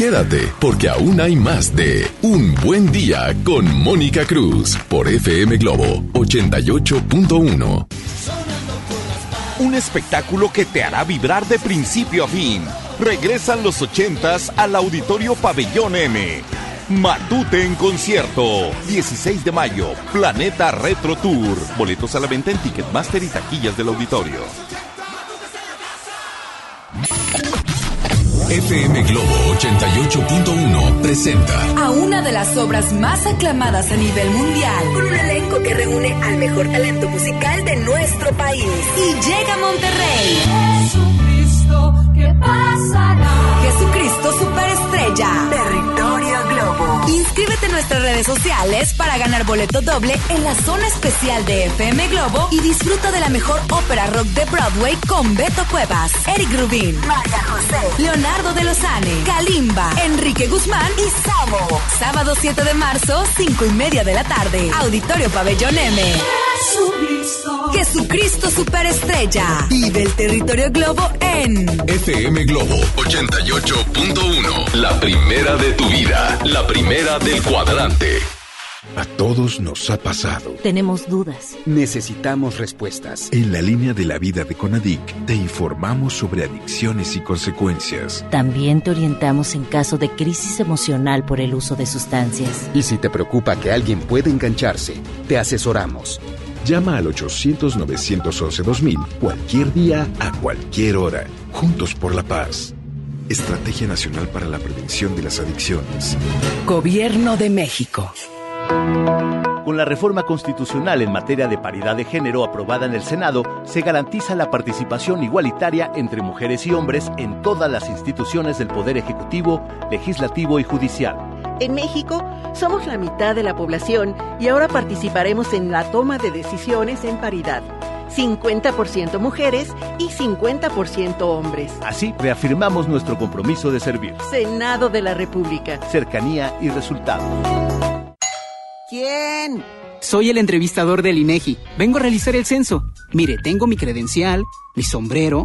Quédate, porque aún hay más de Un Buen Día con Mónica Cruz por FM Globo 88.1. Un espectáculo que te hará vibrar de principio a fin. Regresan los ochentas al Auditorio Pabellón M. Matute en concierto. 16 de mayo. Planeta Retro Tour. Boletos a la venta en Ticketmaster y taquillas del auditorio. FM Globo 88.1 presenta a una de las obras más aclamadas a nivel mundial, con un elenco que reúne al mejor talento musical de nuestro país. Y llega a Monterrey. Jesucristo, ¿qué pasará? Jesucristo Superestrella. Territorio Globo. Inscríbete en nuestras redes sociales para ganar boleto doble en la zona especial de FM Globo y disfruta de la mejor ópera rock de Broadway con Beto Cuevas, Eric Rubin, María José, Leonardo de Lozane, Kalimba, Enrique Guzmán y Samo. Sábado 7 de marzo, 5 y media de la tarde. Auditorio Pabellón M. Jesucristo. Superestrella. Vive el territorio Globo en FM Globo 88.1. La primera de tu vida. La primera del cuadrante. A todos nos ha pasado. Tenemos dudas. Necesitamos respuestas. En la línea de la vida de Conadic te informamos sobre adicciones y consecuencias. También te orientamos en caso de crisis emocional por el uso de sustancias. Y si te preocupa que alguien pueda engancharse, te asesoramos. Llama al 800-911-2000 cualquier día, a cualquier hora. Juntos por la paz. Estrategia Nacional para la Prevención de las Adicciones. Gobierno de México. Con la reforma constitucional en materia de paridad de género aprobada en el Senado, se garantiza la participación igualitaria entre mujeres y hombres en todas las instituciones del Poder Ejecutivo, Legislativo y Judicial. En México somos la mitad de la población y ahora participaremos en la toma de decisiones en paridad. 50% mujeres y 50% hombres. Así reafirmamos nuestro compromiso de servir. Senado de la República. Cercanía y resultados. ¿Quién? Soy el entrevistador del INEGI. Vengo a realizar el censo. Mire, tengo mi credencial, mi sombrero,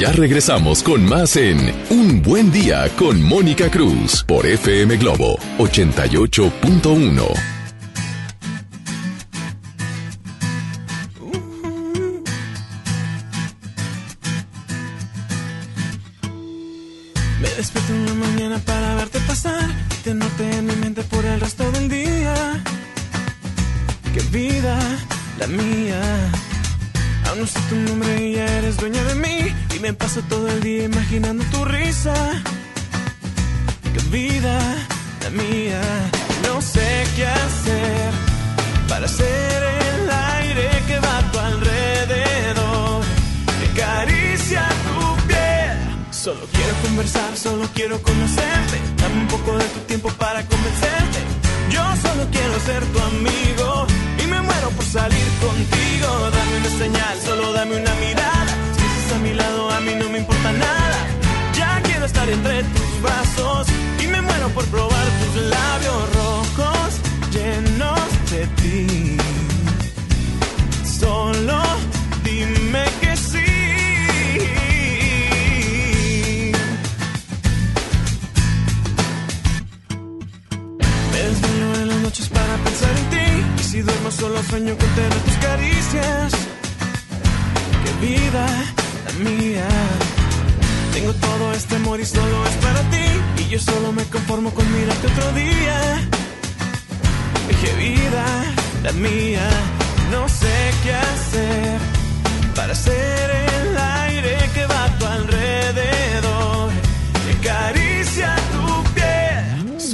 Ya regresamos con más en Un Buen Día con Mónica Cruz por FM Globo 88.1. Me despierto en la mañana para verte pasar y te noté en mi mente por el resto del día. Qué vida la mía. Aún no sé tu nombre y ya eres dueña de mí. Y me paso todo el día imaginando tu risa. Qué vida la mía. No sé qué hacer para ser el aire que va a tu alrededor. Que acaricia tu piel. Solo quiero conversar, solo quiero conocerte. Dame un poco de tu tiempo para convencerte. Yo solo quiero ser tu amigo me muero por salir contigo. Dame una señal, solo dame una mirada. Si estás a mi lado, a mí no me importa nada. Ya quiero estar entre tus brazos y me muero por probar tus labios rojos llenos de ti. Solo noches para pensar en ti. Y si duermo solo sueño con tener tus caricias. Qué vida la mía. Tengo todo este amor y solo es para ti. Y yo solo me conformo con mirarte otro día. Qué vida la mía. No sé qué hacer para ser el aire que va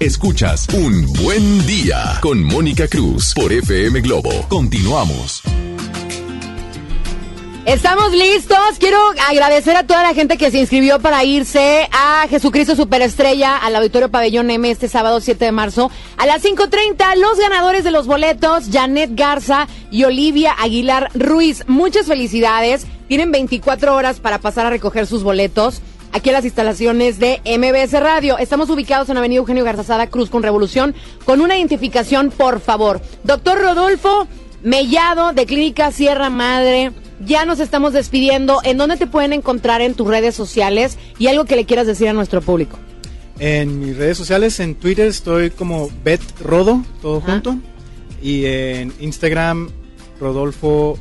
Escuchas Un Buen Día con Mónica Cruz por FM Globo. Continuamos. Estamos listos. Quiero agradecer a toda la gente que se inscribió para irse a Jesucristo Superestrella al Auditorio Pabellón M este sábado 7 de marzo a las 5.30. Los ganadores de los boletos, Janet Garza y Olivia Aguilar Ruiz. Muchas felicidades. Tienen 24 horas para pasar a recoger sus boletos aquí en las instalaciones de MBS Radio. Estamos ubicados en Avenida Eugenio Garzazada Cruz con Revolución. Con una identificación, por favor. Doctor Rodolfo Mellado de Clínica Sierra Madre. Ya nos estamos despidiendo. ¿En dónde te pueden encontrar en tus redes sociales? Y algo que le quieras decir a nuestro público. En mis redes sociales, en Twitter estoy como Bet Rodo, todo junto. Y en Instagram, Rodolfo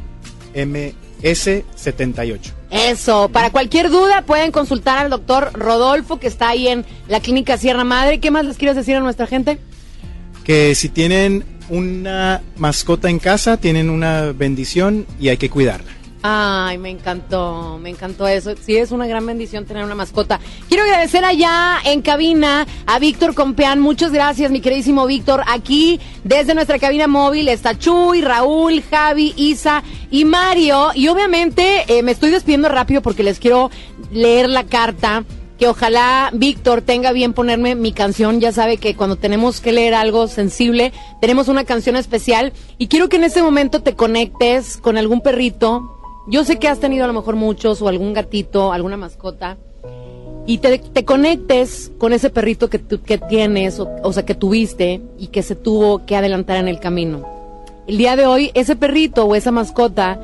MS78. Eso, para cualquier duda pueden consultar al doctor Rodolfo que está ahí en la clínica Sierra Madre. ¿Qué más les quieres decir a nuestra gente? Que si tienen una mascota en casa, tienen una bendición y hay que cuidarla. Ay, me encantó, me encantó eso. Sí, es una gran bendición tener una mascota. Quiero agradecer allá en cabina a Víctor Compeán. Muchas gracias, mi queridísimo Víctor. Aquí, desde nuestra cabina móvil, está Chuy, Raúl, Javi, Isa y Mario. Y obviamente eh, me estoy despidiendo rápido porque les quiero leer la carta. Que ojalá Víctor tenga bien ponerme mi canción. Ya sabe que cuando tenemos que leer algo sensible, tenemos una canción especial. Y quiero que en este momento te conectes con algún perrito, yo sé que has tenido a lo mejor muchos o algún gatito, alguna mascota, y te, te conectes con ese perrito que, tú- que tienes, o, o sea, que tuviste y que se tuvo que adelantar en el camino. El día de hoy, ese perrito o esa mascota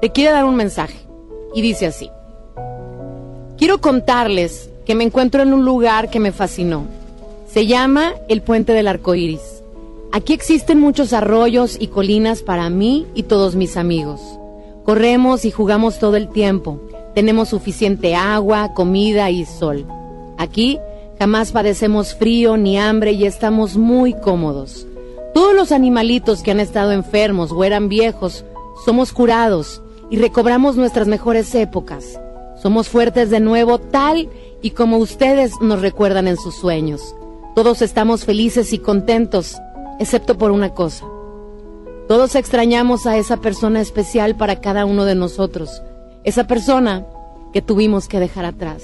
te quiere dar un mensaje y dice así. Quiero contarles que me encuentro en un lugar que me fascinó. Se llama el Puente del Arco Iris. Aquí existen muchos arroyos y colinas para mí y todos mis amigos. Corremos y jugamos todo el tiempo. Tenemos suficiente agua, comida y sol. Aquí jamás padecemos frío ni hambre y estamos muy cómodos. Todos los animalitos que han estado enfermos o eran viejos somos curados y recobramos nuestras mejores épocas. Somos fuertes de nuevo tal y como ustedes nos recuerdan en sus sueños. Todos estamos felices y contentos, excepto por una cosa. Todos extrañamos a esa persona especial para cada uno de nosotros, esa persona que tuvimos que dejar atrás.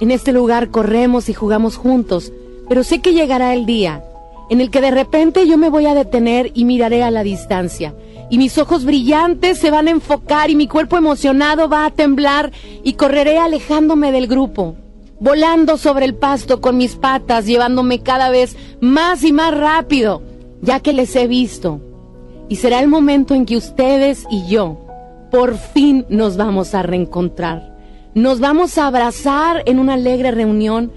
En este lugar corremos y jugamos juntos, pero sé que llegará el día en el que de repente yo me voy a detener y miraré a la distancia, y mis ojos brillantes se van a enfocar y mi cuerpo emocionado va a temblar y correré alejándome del grupo, volando sobre el pasto con mis patas, llevándome cada vez más y más rápido, ya que les he visto. Y será el momento en que ustedes y yo por fin nos vamos a reencontrar. Nos vamos a abrazar en una alegre reunión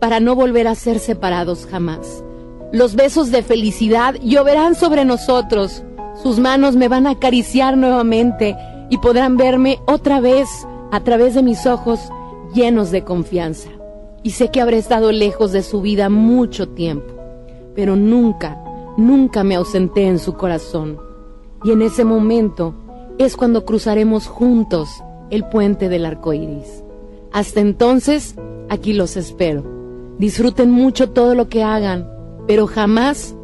para no volver a ser separados jamás. Los besos de felicidad lloverán sobre nosotros. Sus manos me van a acariciar nuevamente y podrán verme otra vez a través de mis ojos llenos de confianza. Y sé que habré estado lejos de su vida mucho tiempo, pero nunca, nunca me ausenté en su corazón. Y en ese momento es cuando cruzaremos juntos el puente del arco iris. Hasta entonces, aquí los espero. Disfruten mucho todo lo que hagan, pero jamás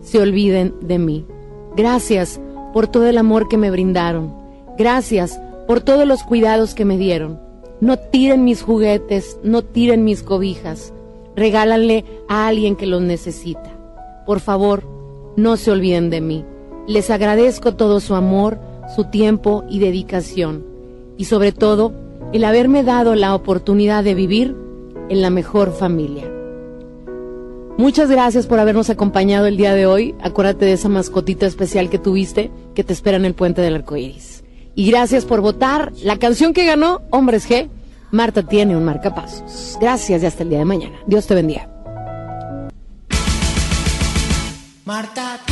se olviden de mí. Gracias por todo el amor que me brindaron. Gracias por todos los cuidados que me dieron. No tiren mis juguetes, no tiren mis cobijas. Regálanle a alguien que los necesita. Por favor, no se olviden de mí. Les agradezco todo su amor, su tiempo y dedicación. Y sobre todo, el haberme dado la oportunidad de vivir en la mejor familia. Muchas gracias por habernos acompañado el día de hoy. Acuérdate de esa mascotita especial que tuviste que te espera en el puente del arco iris. Y gracias por votar. La canción que ganó, Hombres G, Marta tiene un marcapasos. Gracias y hasta el día de mañana. Dios te bendiga. Marta